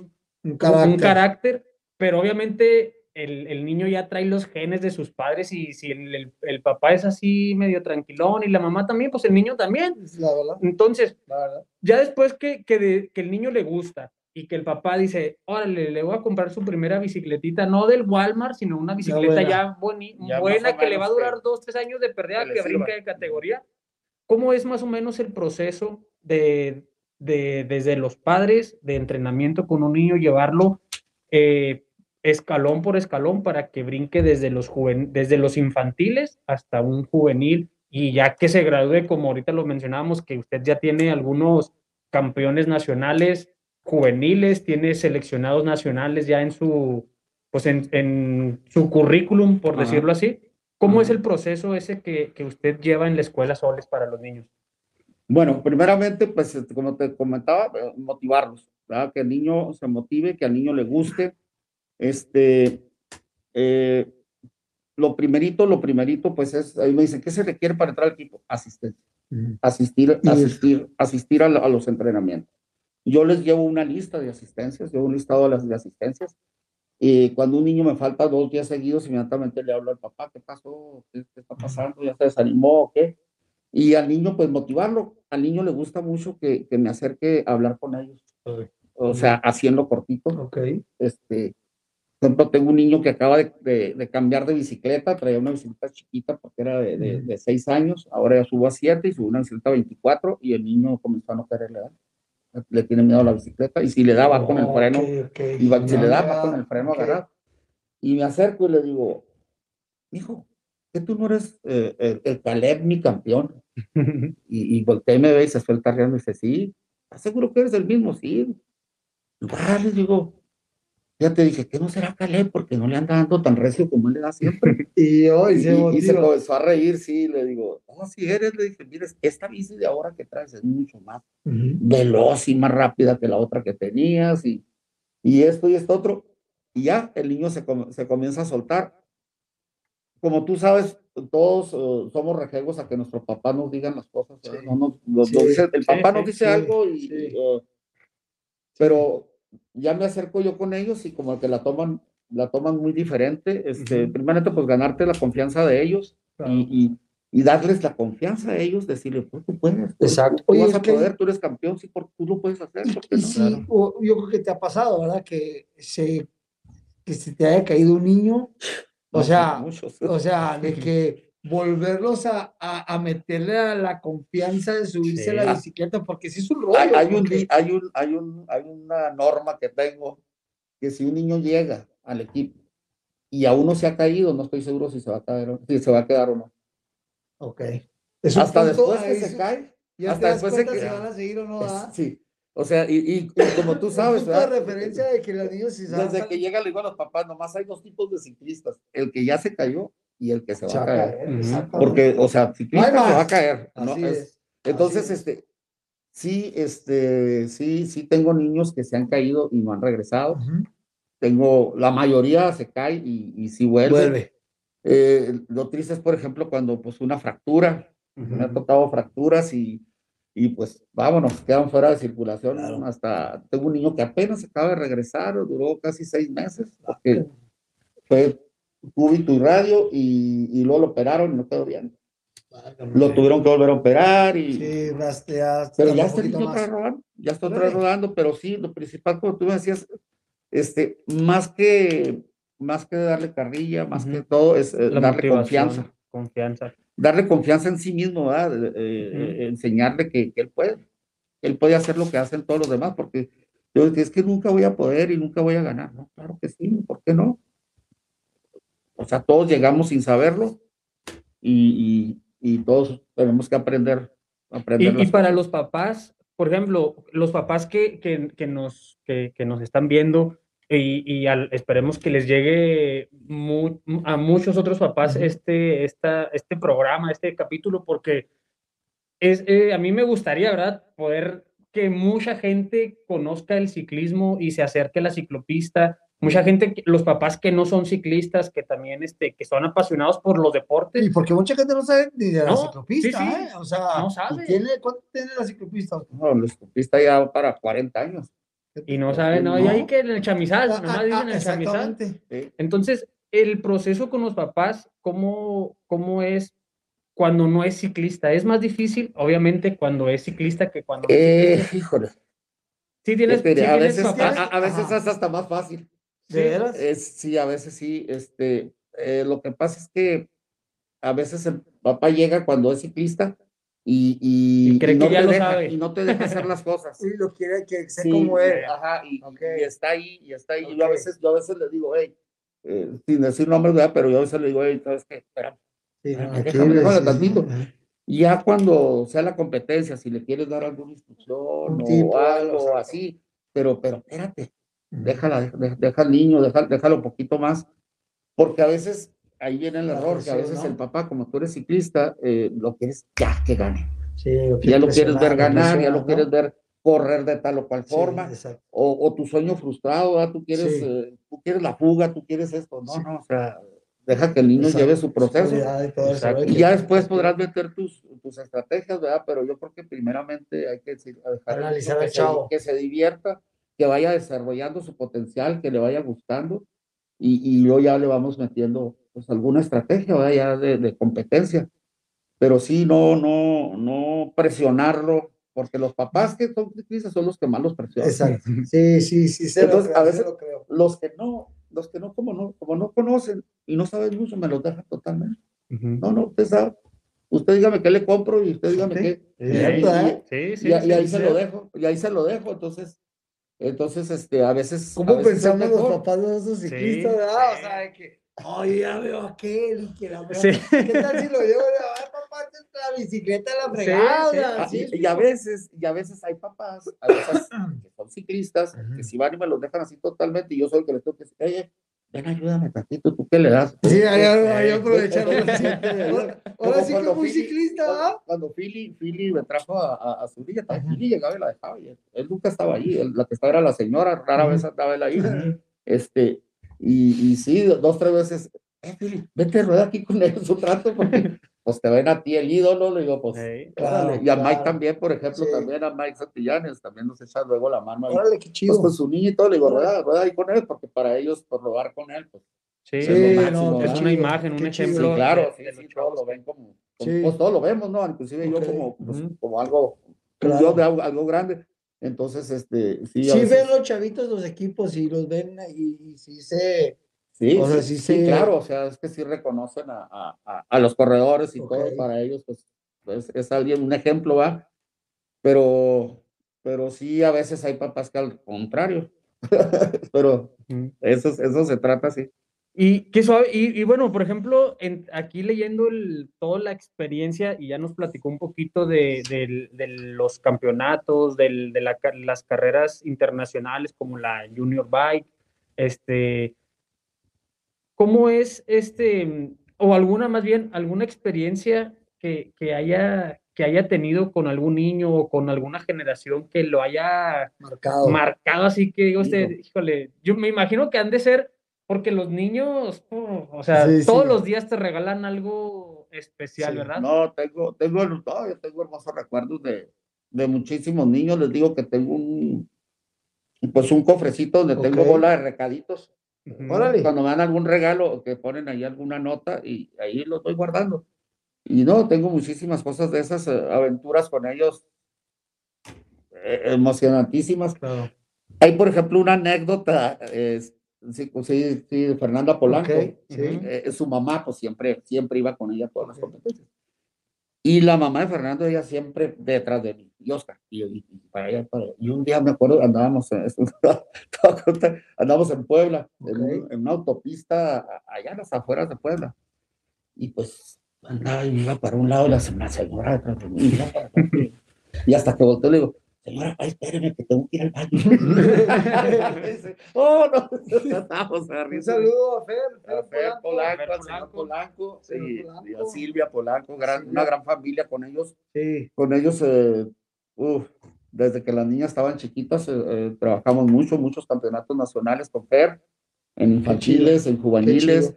Un un carácter. pero obviamente el, el niño ya trae los genes de sus padres y si el, el- el papá es así medio tranquilón y la mamá también, pues el niño también. La verdad, Entonces, la verdad. ya después que, que, de- que el niño le gusta y que el papá dice, órale, le voy a comprar su primera bicicletita, no del Walmart, sino una bicicleta buena. ya, boni- Ya más buena o que le va a durar que- dos, tres años de pérdida, que brinca de categoría. ¿Cómo es más o menos el proceso de, de- desde los padres de entrenamiento con un niño, llevarlo eh, escalón por escalón para que brinque desde los, juven- desde los infantiles hasta un juvenil y ya que se gradúe, como ahorita lo mencionábamos, que usted ya tiene algunos campeones nacionales juveniles, tiene seleccionados nacionales ya en su, pues en, en su currículum, por Ajá. decirlo así. ¿Cómo es el proceso ese que, que usted lleva en la escuela Soles para los niños? Bueno, primeramente, pues este, como te comentaba, eh, motivarlos, ¿verdad? Que el niño se motive, que al niño le guste. Este, eh, lo primerito, lo primerito, pues es, ahí me dicen, ¿qué se requiere para entrar al equipo? Asistencia. Asistir, asistir, asistir a, a los entrenamientos. Yo les llevo una lista de asistencias, llevo un listado de las de asistencias. Y cuando un niño me falta dos días seguidos, inmediatamente le hablo al papá, ¿qué pasó? ¿Qué, qué está pasando? ¿Ya se desanimó qué? Y al niño, pues motivarlo. Al niño le gusta mucho que, que me acerque a hablar con ellos. O sea, haciendo cortito. Ok. Este, por ejemplo, tengo un niño que acaba de, de- de cambiar de bicicleta, traía una bicicleta chiquita porque era de, de, de seis años, ahora ya subo a siete y subo una bicicleta 24 y el niño comenzó a no quererle dar. Le tiene miedo a la bicicleta y si le da, va con el freno Ok, ok. y va- si le da, va Ya, con el freno ok. agarrado. Y me acerco y le digo, hijo, que tú no eres eh, el, el Caleb, mi campeón. [LAUGHS] Y, y volteé y me ve y se suelta riendo y dice, sí, ¿estás seguro que eres el mismo? Sí. Ah, les digo, ya te dije, que no será Caleb? Porque no le anda dando tan recio como él le da siempre. [LAUGHS] Y hoy se y- y se comenzó a reír, sí, le digo, oh, si eres, le dije, mira, esta bici de ahora que traes es mucho más Ujú. veloz y más rápida que la otra que tenías y, y esto y esto otro. Y ya el niño se, com- se comienza a soltar. Como tú sabes, todos eh, somos rejegos a que nuestro papá nos digan las cosas. Sí. No nos- nos- Sí. dice- el papá sí, nos dice algo y, eh, pero ya me acerco yo con ellos y como que la toman, la toman muy diferente. Este, Ujú. Primeramente, pues ganarte la confianza de ellos Claro. y, y- y darles la confianza a ellos, decirle, pues tú puedes, tú- Exacto. tú Oye, vas a que- poder, tú eres campeón, sí, por, tú lo puedes hacer. ¿por qué Y no? sí, o- yo creo que te ha pasado, ¿verdad? Que se, que se te haya caído un niño, o No, sea, muchos. o sea, de que volverlos a, a, a meterle a la confianza de subirse a la Sí. bicicleta, porque sí es un rollo. hay, hay un, hay, un, hay, un, hay una norma que tengo que si un niño llega al equipo y aún no se ha caído, no estoy seguro si se va a, caer, si se va a quedar o no. Ok. Es Hasta después que se cae. Ya hasta después de cuenta que- si van a seguir o no, es- ¿verdad? sí. O sea, y, y- y como [LAUGHS] tú sabes, de ¿verdad? referencia de que los niños si se desde que llega le digo a los papás, nomás hay dos tipos de ciclistas, el que ya se cayó y el que se va Se a caer. Porque, o sea, ciclista No se va a caer. ¿no? Así Es- es, entonces, así es. este, sí, este, sí, sí tengo niños que se han caído y no han regresado. Tengo, la mayoría se cae y, y sí vuelve. Vuelve. Eh, lo triste es, por ejemplo, cuando pues una fractura, me ha tocado fracturas y, y pues vámonos, quedan fuera de circulación. Claro. Hasta tengo un niño que apenas acaba de regresar, duró casi seis meses, porque fue cúbito y radio y, y luego lo operaron y no quedó bien. Lo tuvieron que volver a operar y... Sí, ya Pero ya está otra rodando, ya está otra rodando, pero sí, lo principal, como tú me decías, este, más que, más que darle carrilla, más que Ujú. todo, es eh, La darle confianza, Confianza. darle confianza en sí mismo. Eh, eh, Ujú. eh, enseñarle que, que él puede, que él puede hacer lo que hacen todos los demás, porque yo decía, es que nunca voy a poder y nunca voy a ganar, ¿no? Claro que sí, ¿por qué no? O sea, todos llegamos sin saberlo y, y, y todos tenemos que aprender. aprender Y, para los papás, por ejemplo, los papás que, que, que nos, que, que nos están viendo y, al- esperemos que les llegue a muchos otros papás Ujú. este, esta, este programa, este capítulo, porque es, eh, a mí me gustaría, ¿verdad?, poder que mucha gente conozca el ciclismo y se acerque a la ciclopista. Mucha gente, los papás que no son ciclistas, que también este, que son apasionados por los deportes, Y porque mucha gente no sabe ni de la No, ciclopista, sí, sí. ¿eh? O sea, No ¿y sabe. tiene, ¿cuánto tiene la ciclopista? No, el escopista ya para 40 años. y no saben, no, y ahí que en el chamizal, Ah, nomás ah, dicen ah, el chamizal. Entonces, el proceso con los papás, ¿cómo, ¿cómo es cuando no es ciclista? Es más difícil, obviamente, cuando es ciclista que cuando Eh, ciclista. híjole, Sí tienes, sí a tienes veces, papás. a, a- a veces Ajá. es hasta más fácil. ¿De Sí. veras? Es, sí, a veces sí. Este, eh, lo que pasa es que a veces el papá llega cuando es ciclista y, y, Y cree y que no ya te lo deja, sabe. y no te deja hacer las [LAUGHS] cosas. Sí, lo quiere que sea Sí, como él. Ajá, y, y está ahí, y está ahí. Y yo a veces, yo a veces le digo, hey, eh, sin decir nombres, ¿verdad? pero yo a veces le digo, hey, ¿sabes qué? Espera. Sí, Déjame, déjame, tantito. Y Ya cuando sea la competencia, si le quieres dar alguna instrucción Un o tipo, algo así, pero, pero espérate, déjala, deja, deja al niño, deja, déjalo un poquito más, porque a veces ahí viene el La error, que a veces ¿no? el papá, como tú eres ciclista, eh, lo quieres ya que gane, Sí, lo ya lo quieres ver ganar, ya lo ¿no? quieres ver correr de tal o cual forma, o, o tu sueño frustrado, ¿verdad? tú quieres, Sí. eh, tú quieres la fuga, tú quieres esto, no, no, o sea, deja que el niño Exacto. lleve su proceso. Y todo eso, Exacto. ¿verdad? Y ya después podrás meter tus, tus estrategias, ¿verdad? Pero yo creo que primeramente hay que decir- dejar Analizar que al se, chavo. que se divierta, que vaya desarrollando su potencial, que le vaya gustando y, y luego ya le vamos metiendo pues alguna estrategia, ¿verdad? Ya de, de competencia. Pero sí, no, no, no presionarlo, porque los papás que son ciclistas son los que más los presionan. Exacto. [LAUGHS] Sí, sí, sí, se Entonces, lo creo, a se veces- lo creo. Los que no, los que no, como no, como no conocen y no saben mucho, me los dejan totalmente. Ujú. No, no, usted sabe. Usted dígame qué le compro y usted dígame Sí. qué. Cierto, y-. Sí, sí, y, y sí, ahí sí. se lo dejo, y ahí se lo dejo. Entonces, entonces, este, a veces. a ¿Cómo veces pensamos los papás de esos Sí, ciclistas, verdad? O sea, de que, oye, ya veo a aquel y que la Sí. ¿Qué tal si lo llevo? Ay, papá, te- la bicicleta la fregada, sí. y, y a veces, y a veces hay papás, a veces que son ciclistas, que si van y me los dejan así totalmente, y yo soy el que les tengo que decir, oye, ven, ayúdame tantito, ¿tú qué le das? Sí, ahí, aprovecharon. Ahora sí que Philly- ciclista, ¿verdad? Cuando Philly, Philly me trajo a, a, a su Ajá. Philly llegaba y la dejaba, y él, él nunca estaba ahí, él- la que estaba era la señora, rara vez andaba él ahí, este, y, y sí, dos, tres veces, eh, Philly, vete, rueda aquí con ellos un rato, porque pues te ven a ti el ídolo, le digo, pues, Sí. Claro, órale. y a Mike claro. también, por ejemplo, Sí. también a Mike Santillanes, también nos echa luego la mano ahí, Órale, qué pues chido. con su niño y todo, le digo, rueda, rueda ahí con él, porque para ellos, por robar con él, pues, Sí, es Sí, no, máximo, qué es una chido, imagen, un ejemplo. Sí, claro, sí, sí, todos lo ven como, como- Sí. pues todos lo vemos, ¿no? Inclusive yo Ok. como, pues, como algo, Claro. yo de algo, algo grande. Entonces, este, sí, Sí veces- ven los chavitos los equipos y los ven y, y sí se... sí, o sea, sí, sí sí, claro, o sea, es que sí reconocen a, a, a, los corredores y Ok. todo, para ellos, pues, pues, es alguien, un ejemplo, ¿va? Pero, pero sí, a veces hay papás que al contrario, [LAUGHS] pero Ujú. eso, eso se trata así. Y qué suave, y, y bueno, por ejemplo, en, aquí leyendo el, toda la experiencia, y ya nos platicó un poquito de, del- de los campeonatos, del- de la las carreras internacionales como la Junior Bike, este, ¿cómo es este, o alguna, más bien, alguna experiencia que, que haya que haya tenido con algún niño o con alguna generación que lo haya Marcado. marcado así que digo usted, híjole, yo me imagino que han de ser porque los niños, oh, o sea, Sí, todos sí. los días te regalan algo especial, Sí. ¿verdad? No, tengo, tengo, no, yo tengo hermosos recuerdos de, de muchísimos niños. Les digo que tengo un, pues un cofrecito donde tengo bola de recaditos. Órale. Cuando me dan algún regalo, que ponen ahí alguna nota y ahí lo estoy guardando. Y no, tengo muchísimas cosas de esas eh, aventuras con ellos eh, emocionantísimas. Claro. Hay, por ejemplo, una anécdota, eh, sí, sí, Fernanda Polanco. Ok, sí. Ujú. Eh, su mamá, pues siempre, siempre iba con ella a todas las competencias. Y la mamá de Fernando, ella siempre detrás de mí, y Oscar, y, y- y para allá, para allá. Y un día me acuerdo, andábamos, en, [LAUGHS] andábamos en Puebla, en, un- en una autopista allá en las afueras de Puebla. Y pues andaba y iba para un lado, la, señora detrás de mí, iba para y- y hasta que volteé le digo, señora, espéreme que tengo que ir al baño. [LAUGHS] Oh, no, estábamos a Un saludo a Fer. Fer A Fer Polanco, Fer al señor Polanco. Polanco, Señor y, Polanco. y a Silvia Polanco, gran, una gran familia con ellos. Sí. Con ellos, eh, uf, desde que las niñas estaban chiquitas, eh, eh, trabajamos mucho, muchos campeonatos nacionales con Fer, en infantiles, en Qué juveniles.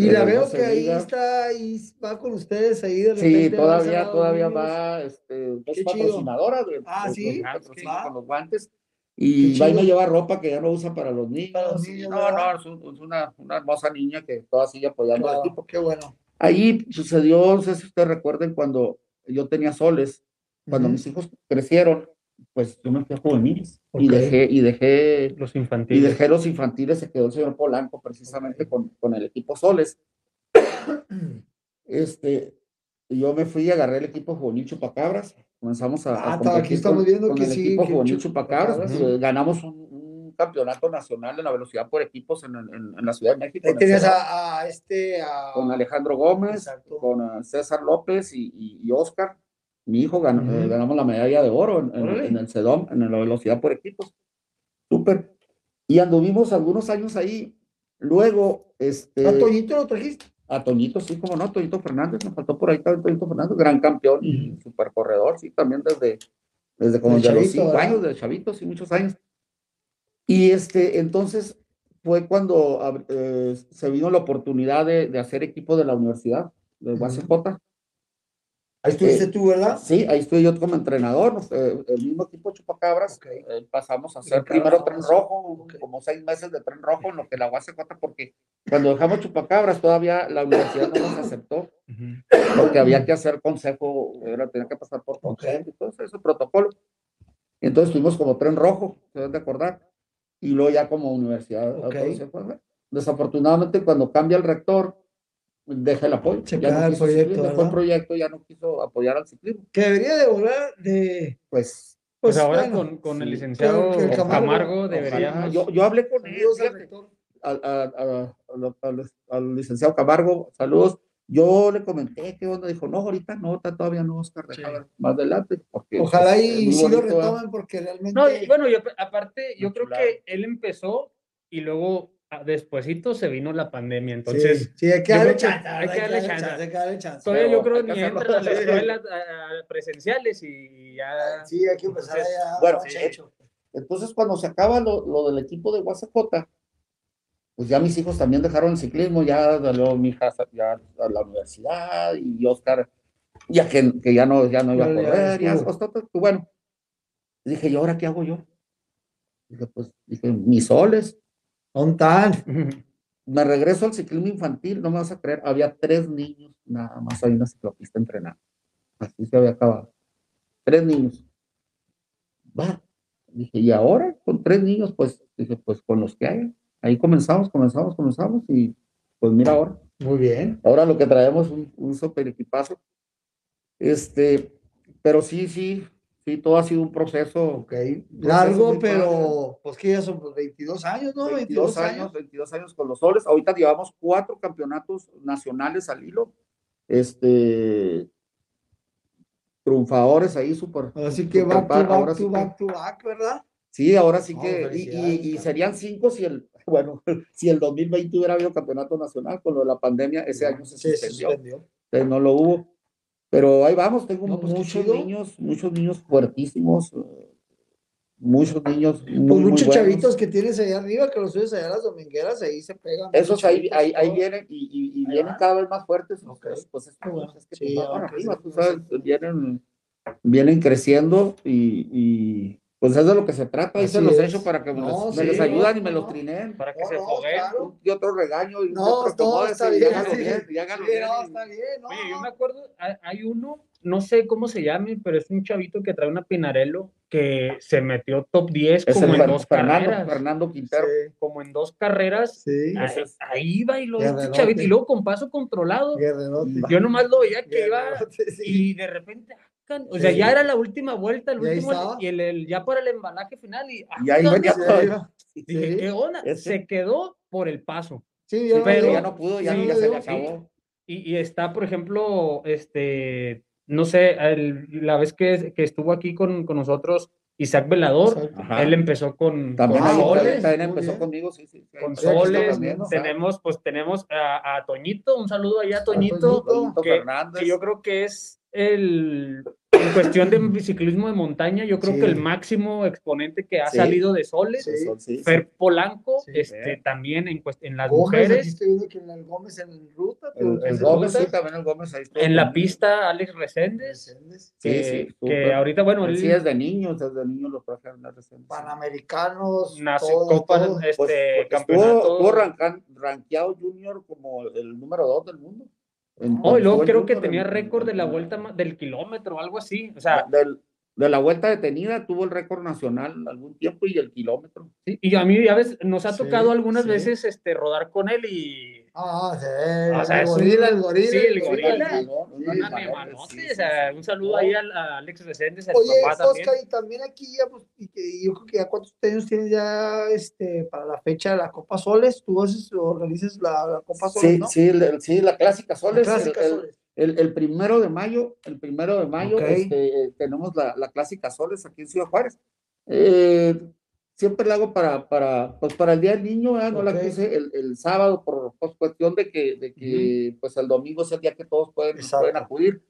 Y la no veo que ahí está, y va con ustedes ahí de Sí, repente. va todavía, Estados todavía Unidos. va, este, es patrocinadora de, Ah, de- ¿sí? los Ah, con los guantes. Y va y me lleva ropa que ya no usa para los niños. Para los niños, no, ¿verdad? no, es, un- es una, una hermosa niña que toda sigue apoyando al Claro, equipo. Qué bueno. Ahí sucedió, no sé si ustedes recuerden, cuando yo tenía soles, cuando Ujú. mis hijos crecieron, pues yo me fui a juveniles y Ok. dejé, y dejé, Los y infantiles. dejé los infantiles, se quedó el señor Polanco precisamente con, con el equipo soles. [COUGHS] Este, yo me fui y agarré el equipo juvenil Chupacabras, comenzamos a, a Ah, competir aquí estamos con- viendo con que el sí, equipo que juvenil Chupacabras, Chupacabras. eh, ganamos un, un campeonato nacional en la velocidad por equipos en, en- en la Ciudad de México. Ahí tenías a, a este. A... con Alejandro Gómez, Exacto. con eh, César López y, y, y Oscar. Mi hijo ganó, eh, Ujú. ganamos la medalla de oro en, en- en el CEDOM, en la velocidad por equipos. Súper. Y anduvimos algunos años ahí. Luego, este, ¿A Toñito lo trajiste? a Toñito, sí, como no, Toñito Fernández, nos faltó por ahí también Toñito Fernández, gran campeón y Ujú. super corredor, sí, también desde, desde como De de los cinco ¿verdad? años, de chavito, sí, muchos años. Y este, entonces fue cuando eh, se vino la oportunidad de, de hacer equipo de la universidad, de. UACJ. Ahí estuviste Eh, tú, ¿verdad? Sí, ahí estuve yo como entrenador, eh, el mismo equipo Chupacabras, Ok. eh, pasamos a hacer primero tren rojo, Ok. como seis meses de tren rojo en lo que la UACJ, porque cuando dejamos Chupacabras todavía la universidad no nos aceptó, porque había que hacer consejo, era, tenía que pasar por consejo y todo eso, protocolo. Entonces tuvimos como tren rojo, se deben de acordar, y luego ya como universidad. Entonces, pues, desafortunadamente cuando cambia el rector, deja el apoyo. Se ya no cae el quiso proyecto, dejó el proyecto, ya no quiso apoyar al ciclismo. Que debería de volar de. Pues Pues ahora bueno, con, con el licenciado Que el Camargo, Camargo, deberíamos. Yo, yo hablé con él, Saludos al al, al- al- al- al- al licenciado Camargo, saludos. Yo le comenté qué onda, dijo, no, ahorita no, está todavía no, Oscar, Sí. más adelante. Porque, Ojalá pues, y sí lo retomen porque realmente. No, y bueno, yo, aparte, yo creo que él empezó y luego ah, despuesito se vino la pandemia. Sí, Entonces, sí, hay que darle chance. hay que darle chance. Hay que darle chance. todavía yo creo que ni hacerlo. entra a las Sí. escuelas presenciales y ya. Sí, hay que empezar Entonces, allá. bueno, muchacho. Entonces, cuando se acaba lo, lo del equipo de UACJ, pues ya mis hijos también dejaron el ciclismo, ya salió mi hija ya a la universidad y Oscar, ya que, que ya no, ya no iba a Ya, ya correr, ya, bueno. Dije, ¿y ahora qué hago yo? Dije, pues, dije, mis soles. ¿Dónde están? Me regreso al ciclismo infantil, no me vas a creer, había tres niños, nada más hay una ciclopista entrenando. Así se había acabado. Tres niños. Va. Dije, ¿y ahora? Con tres niños, pues, dije, pues con los que hay. Ahí comenzamos, comenzamos, comenzamos y pues mira ahora. Muy bien. Ahora lo que traemos un, un super equipazo. Este, pero sí, sí, sí, todo ha sido un proceso. Ok. Largo, pero pues que ya son pues, 22 años, ¿no? 22 años, 22 años con los soles. Ahorita llevamos cuatro campeonatos nacionales al hilo. Este, triunfadores ahí, súper. Así que par- ahora back sí back to back, ¿verdad? Sí, ahora sí No, que, y- serían cinco si el, [LAUGHS] bueno, si el 2020 hubiera habido campeonato nacional, con lo de la pandemia, ese año se se suspendió. suspendió. Entonces, no lo hubo. Pero ahí vamos, tengo No, pues, muchos niños, muchos niños fuertísimos, eh, muchos niños muy, Pues muchos chavitos que tienes allá arriba, que los subes allá a las domingueras, ahí se pegan. Esos ahí, ahí, ahí vienen y, y- y Ahí vienen cada vez más fuertes. Pues, es que, Qué bueno. pues, es que Sí, pues, arriba, que tú sabes, vienen, vienen creciendo y, y, pues es de lo que se trata. Ahí se los echo para que me, No, los- me sí, les ayudan no, y me los trineen. Para que No, se claro. Y otro regaño y No, otro acomódese está y bien, hágalo sí. bien, y Sí, bien, no, y- está bien, no, Oye, yo me acuerdo, hay, uno, no sé cómo se llame, pero es un chavito que trae una Pinarello que se metió top 10 Es como en Fer- dos Fernando, carreras. Fernando Quintero. Sí, Como en dos carreras. sí. Ahí, ahí iba y lo este chavito. Y luego con paso controlado. Yo nomás lo veía que iba y de repente, ah, can- o sea, Sí. ya era la última vuelta, el Y ahí último, y el, el- ya para el embalaje final. Y, ah, Y ahí venía ahí va. Dije. ¿qué onda? Ese. Se quedó por el paso. Sí, ya Sí, no pero ya no pudo, ya, Sí, ya se le acabó. Y, y está, por ejemplo, este, no sé, el- la vez que, que estuvo aquí con, con nosotros Isaac Velador. Ajá. él empezó con, También, con ahí, soles, también, empezó conmigo, sí, sí. con soles, también, ¿no? tenemos, pues tenemos a, a Toñito, un saludo allá a Toñito, Toñito. Toñito que, Fernández. que yo creo que es el, en cuestión de biciclismo de montaña, yo creo Sí. que el máximo exponente que ha Sí. salido de soles, Sí. Fer Polanco, Sí. este, también en, en las Gómez, aquí mujeres, estoy viendo que el Gómez en ruta. El, Gómez, sí, ruta. también el Gómez ahí estuvo en la pista Alex Reséndez, que, sí, que súper. ahorita, bueno, Él sí, desde niños, desde niños lo trajeron a. Panamericanos, nace todo, copas, todo. este, Pues, porque campeonato. Estuvo, estuvo rancan- rankeado Junior como el número dos del mundo. En- Oh, y luego creo que tenía en- récord de la vuelta del kilómetro o algo así. O sea, del- de la vuelta detenida tuvo el récord nacional algún tiempo y el kilómetro. sí, y a mí ya ves, nos ha Sí, tocado algunas sí. veces este, rodar con él y Ah, sí, O sea, el es un- gorila, el gorila. sí, el gorila. un Sí, sí, sí, sí. saludo ahí al- a, Alex Reséndez, al Oye, papá también. Oscar, y también aquí ya, pues, y que yo creo que ya cuántos años tienes ya este, para la fecha de la Copa Soles, tú haces, organizas la, la Copa Soles, Sí, ¿no? sí, el- sí, la clásica La Soles. clásica el, Soles. el- el primero de mayo, el primero de mayo, este, eh, tenemos la, la clásica Soles aquí en Ciudad Juárez. Eh, siempre la hago para, para, pues para el Día del Niño, no Ok. la puse el, el sábado por pues, cuestión de que, de que pues el domingo es el día que todos pueden, pueden acudir.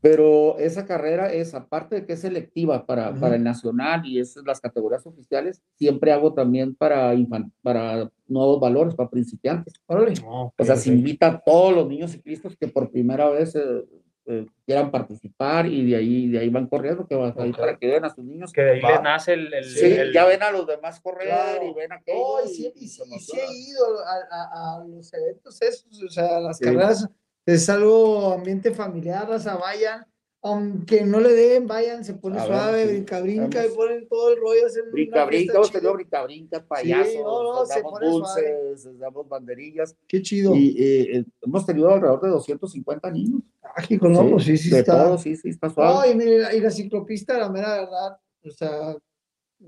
Pero esa carrera es, aparte de que es selectiva para, Ujú. para el nacional y es las categorías oficiales, siempre hago también para, infan- para nuevos valores, para principiantes. No, O sea, ok, se invita a todos los niños ciclistas que por primera vez eh, eh, quieran participar y de ahí, de ahí van corriendo, que van ahí para que vean a sus niños. que de ahí Va. les nace el, el- Sí, el- ya ven a los demás correr Claro. y ven aquello. Oh, y sí, y y sí, se y sí he ido a, a- a los eventos esos, o sea, las Sí. carreras, es algo ambiente familiar, raza, vayan, aunque no le den, vayan, se pone ver, suave, sí. brinca, brinca, y Vamos. ponen todo el rollo, hacen Brinca, una brinca, hemos tenido brinca, brinca, payasos, no, no, les se damos pone suave. dulces, les damos banderillas. Qué chido. Y eh, eh, hemos tenido alrededor de 250 niños. Ah, hijo, no, pues sí, sí de está. todo, sí, sí, está No, suave. y, mire, la- y la ciclopista, la mera verdad, o sea,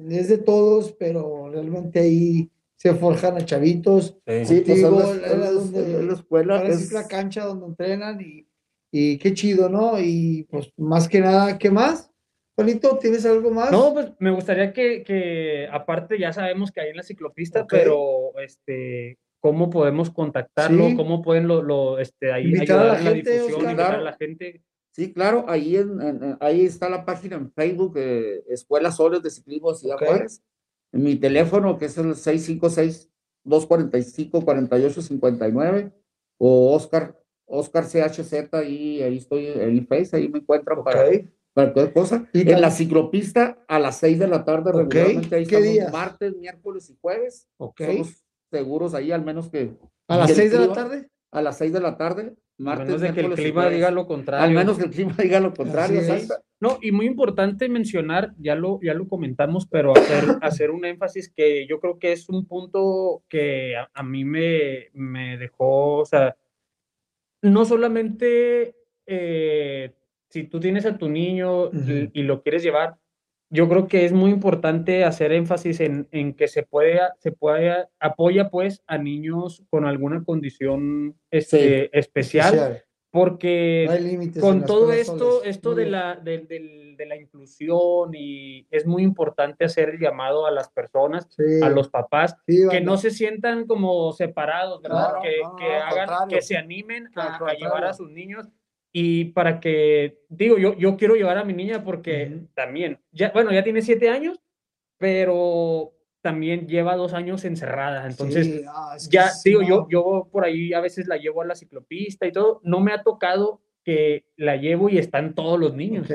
es de todos, pero realmente ahí se forjan a chavitos. Sí, pues es contigo, la, era es la- donde- es la escuela. Sí es- es la cancha donde entrenan y, y qué chido, ¿no? Y pues más que nada, ¿qué más? Juanito, ¿tienes algo más? No, pues me gustaría que, que, aparte ya sabemos que hay en la ciclopista, pero este, ¿cómo podemos contactarlo? Sí. ¿Cómo pueden lo, lo, este, ahí Invitar a ayudar la en la gente, difusión, Oscar. invitar a la gente? Sí, claro, ahí, en, ahí está la página en Facebook, eh, Escuela Soles de Ciclismo de Ciudad Ok. Juárez. En mi teléfono, que es el 656-245-4859, o Oscar, Oscar CHZ, ahí, ahí estoy en Face, ahí me encuentran para, para cualquier cosa. Y En la ciclopista, a las 6 de la tarde, regularmente ahí ¿qué estamos días? martes, miércoles y jueves. Ok. Somos seguros ahí, al menos que... ¿A las que el seis de la tarde? A las 6 de la tarde, martes, menos de que el y clima diga lo contrario. Al menos que el clima [LAUGHS] diga lo contrario. No, y muy importante mencionar, ya lo, ya lo comentamos, pero hacer, [COUGHS] hacer un énfasis que yo creo que es un punto que a, a mí me, me dejó, o sea, no solamente eh, si tú tienes a tu niño y- lo quieres llevar, yo creo que es muy importante hacer énfasis en, en que se puede, se puede, apoya pues a niños con alguna condición este, especial porque No con todo esto, esto de bien. la, de, del- de la inclusión y es muy importante hacer el llamado a las personas, Sí, a los papás, sí, que no se sientan como separados, ¿verdad? Claro, que, no, que hagan, que se animen a, a llevar a sus niños y para que, digo, yo, yo quiero llevar a mi niña porque Ujú. también, ya, bueno, ya tiene siete años, pero también lleva dos años encerrada, entonces Sí, ah, es que ya sí, digo, yo, no. yo por ahí a veces la llevo a la ciclopista y todo, no me ha tocado que la llevo y están todos los niños,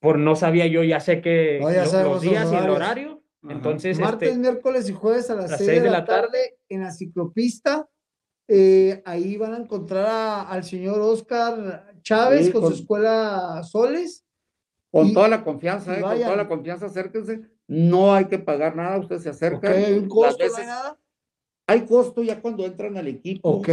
por no sabía yo, ya sé que No, ya lo- sabemos los los días y el horario, Ajá. entonces, Martes, este, miércoles y jueves a las, las 6 de la tarde, en la ciclopista. eh, ahí van a encontrar a- al señor Oscar Chávez Sí, con, con- su escuela Soles. Con Y- toda la confianza, ¿eh? con toda la confianza, acérquense. No hay que pagar nada, usted se acerca. ¿Hay un costo? veces- ¿No hay nada? hay costo ya cuando entran al equipo. Ok.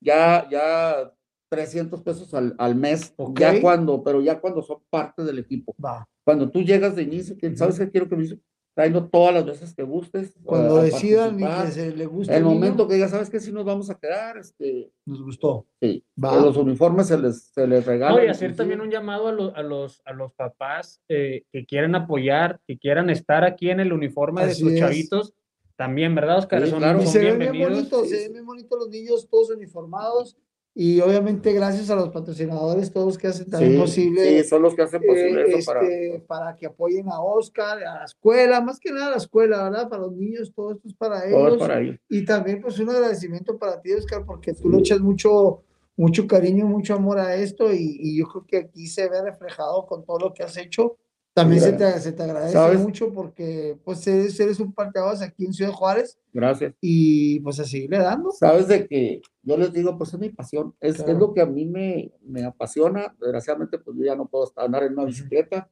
Ya, ya 300 pesos al, al mes. Ok. Ya cuando, pero ya cuando son parte del equipo. Va. Cuando tú llegas de inicio, sabes que quiero que me dice, tráelo todas las veces que gustes. Cuando a- a decidan y que se le guste. El momento que ya sabes que si nos vamos a quedar, este, Nos gustó. sí, Va. los uniformes se les, se les regalan. No, y hacer también un llamado a los, a los, a los papás eh, que quieran apoyar, que quieran estar aquí en el uniforme de Así sus es. chavitos. También, ¿verdad, Oscar? Sí, son, claro. Y son se ven bien bonitos, sí, se sí. ven bien bonitos los niños, todos uniformados. Y obviamente gracias a los patrocinadores, todos que hacen también Sí, posible sí, son los que hacen posible eh, eso para. este, para que apoyen a Oscar, a la escuela, más que nada a la escuela, ¿verdad? Para los niños, todo esto es para Todo es ellos. para ellos. Y también pues un agradecimiento para ti, Oscar, porque tú le echas mucho, mucho cariño, mucho amor a esto y, y yo creo que aquí se ve reflejado con todo lo que has hecho. También se, te, se te agradece ¿Sabes? mucho porque pues eres, eres un parteaguas aquí en Ciudad Juárez Gracias. y pues a seguirle dando. Sabes de que yo les digo, pues es mi pasión, es, es Claro. lo que a mí me, me apasiona. Desgraciadamente, pues yo ya no puedo andar en una bicicleta.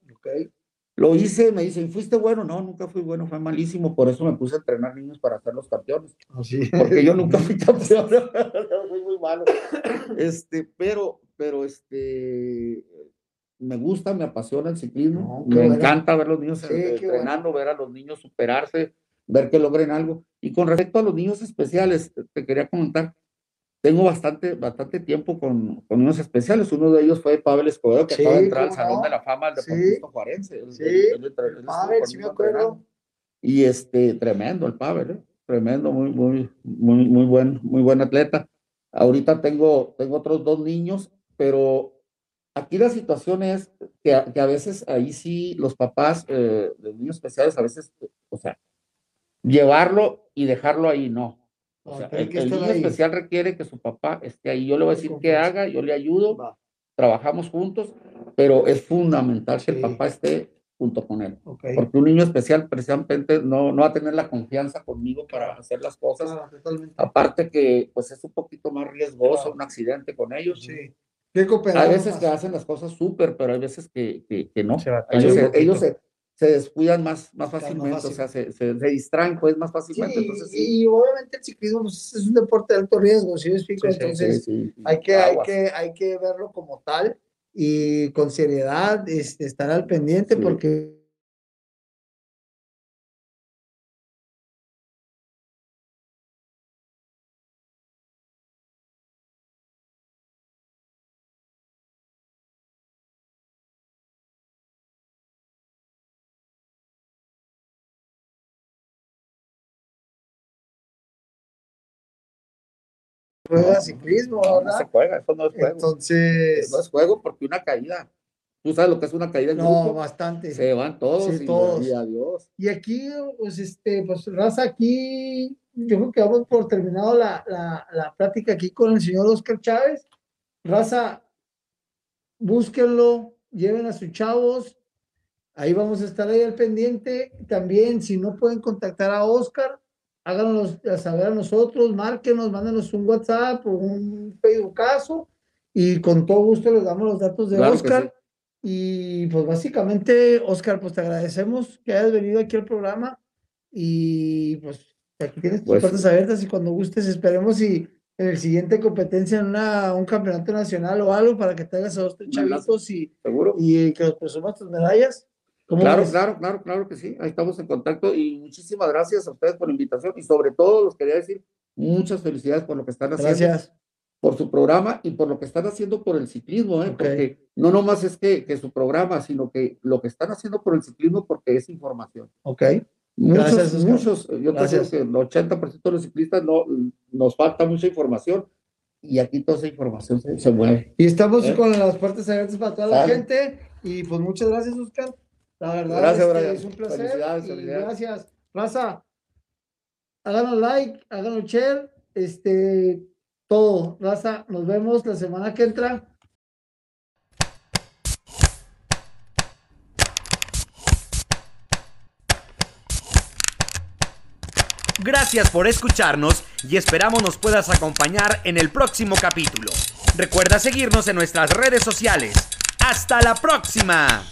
Lo hice, me dicen, ¿fuiste bueno? No, nunca fui bueno, fue malísimo. Por eso me puse a entrenar niños para hacer los campeones. Así. Porque yo nunca fui [LAUGHS] campeón. [LAUGHS] fui muy malo. Este, pero, pero este, me gusta, me apasiona el ciclismo. No, me bueno. encanta ver a los niños Sí, entrenando, ver a los niños superarse, ver que logren algo. Y con respecto a los niños especiales, te- quería comentar, tengo bastante, bastante tiempo con, con niños especiales. Uno de ellos fue Pavel Escobedo, que Sí, acaba de entrar al Salón no. de la Fama del Sí. deportista juarense. Sí, entre- él estuvo Pavel, sí me acuerdo. Y este, tremendo el Pavel, ¿eh? tremendo, muy, muy, muy, muy buen, muy buen atleta. Ahorita tengo, tengo otros dos niños, pero aquí la situación es que a, que a veces ahí sí los papás eh, de niños especiales, a veces, o sea, llevarlo y dejarlo ahí, no. O sea, Ah, el, el niño ahí. especial requiere que su papá esté ahí. Yo le voy a decir qué haga, yo le ayudo, Va, trabajamos juntos, pero es fundamental que el papá esté junto con él. ok. Porque un niño especial precisamente no, no va a tener la confianza conmigo para hacer las cosas. Totalmente. Aparte que pues es un poquito más riesgoso Claro. un accidente con ellos. Sí. Cooperar Hay veces más. que hacen las cosas súper, pero hay veces que, que, que no. Se Ellos, se, ellos se, se descuidan más, más Claro, más fácilmente, o sea, se, se, se distraen pues más Sí, fácilmente. entonces, sí, y, y obviamente el ciclismo pues, es un deporte de alto riesgo, ¿sí me explico? Sí, sí, Entonces, sí, sí, sí, hay, que, hay, que, hay que verlo como tal y con seriedad este, estar al pendiente Sí. porque juega ciclismo, No, no ¿verdad? se juega, eso no es juego. Entonces, No es juego porque una caída, tú sabes lo que es una caída en no, grupo, bastante. se van todos, Sí, y, todos. y adiós. Y aquí, pues, este, pues, raza, aquí, yo creo que vamos por terminado la, la, la plática aquí con el señor Oscar Chávez. Raza, búsquenlo, lleven a sus chavos. Ahí vamos a estar ahí al pendiente. También, si no pueden contactar a Oscar, háganos saber a nosotros, márquenos, mándenos un WhatsApp o un Facebookazo y con todo gusto les damos los datos de Claro Oscar. sí. Y pues básicamente, Oscar, pues te agradecemos que hayas venido aquí al programa y pues aquí tienes tus Pues- puertas abiertas y cuando gustes esperemos y en el siguiente competencia en una, un campeonato nacional o algo para que te hagas a dos tres chavitos y, ¿Seguro? y que los presumas tus medallas. ¿Cómo Claro, ves? claro, claro, claro que sí. Ahí estamos en contacto y muchísimas gracias a ustedes por la invitación y sobre todo les quería decir muchas felicidades por lo que están haciendo. Gracias. por su programa y por lo que están haciendo por el ciclismo, ¿eh? Ok. porque no nomás es que, que su programa, sino que lo que están haciendo por el ciclismo porque es información. Ok. Muchos, Gracias, muchos, yo Gracias. creo que el 80% de los ciclistas no, nos falta mucha información y aquí toda esa información se, se mueve. Y estamos ¿Eh? con las puertas abiertas para toda la Sale. gente. Y pues muchas gracias, Oscar. La verdad, Gracias, este, Brian. es un placer. Felicidades, felicidades. gracias. Raza, háganos like, háganos share, este, todo. Raza, nos vemos la semana que entra. Gracias por escucharnos y esperamos nos puedas acompañar en el próximo capítulo. Recuerda seguirnos en nuestras redes sociales. ¡Hasta la próxima!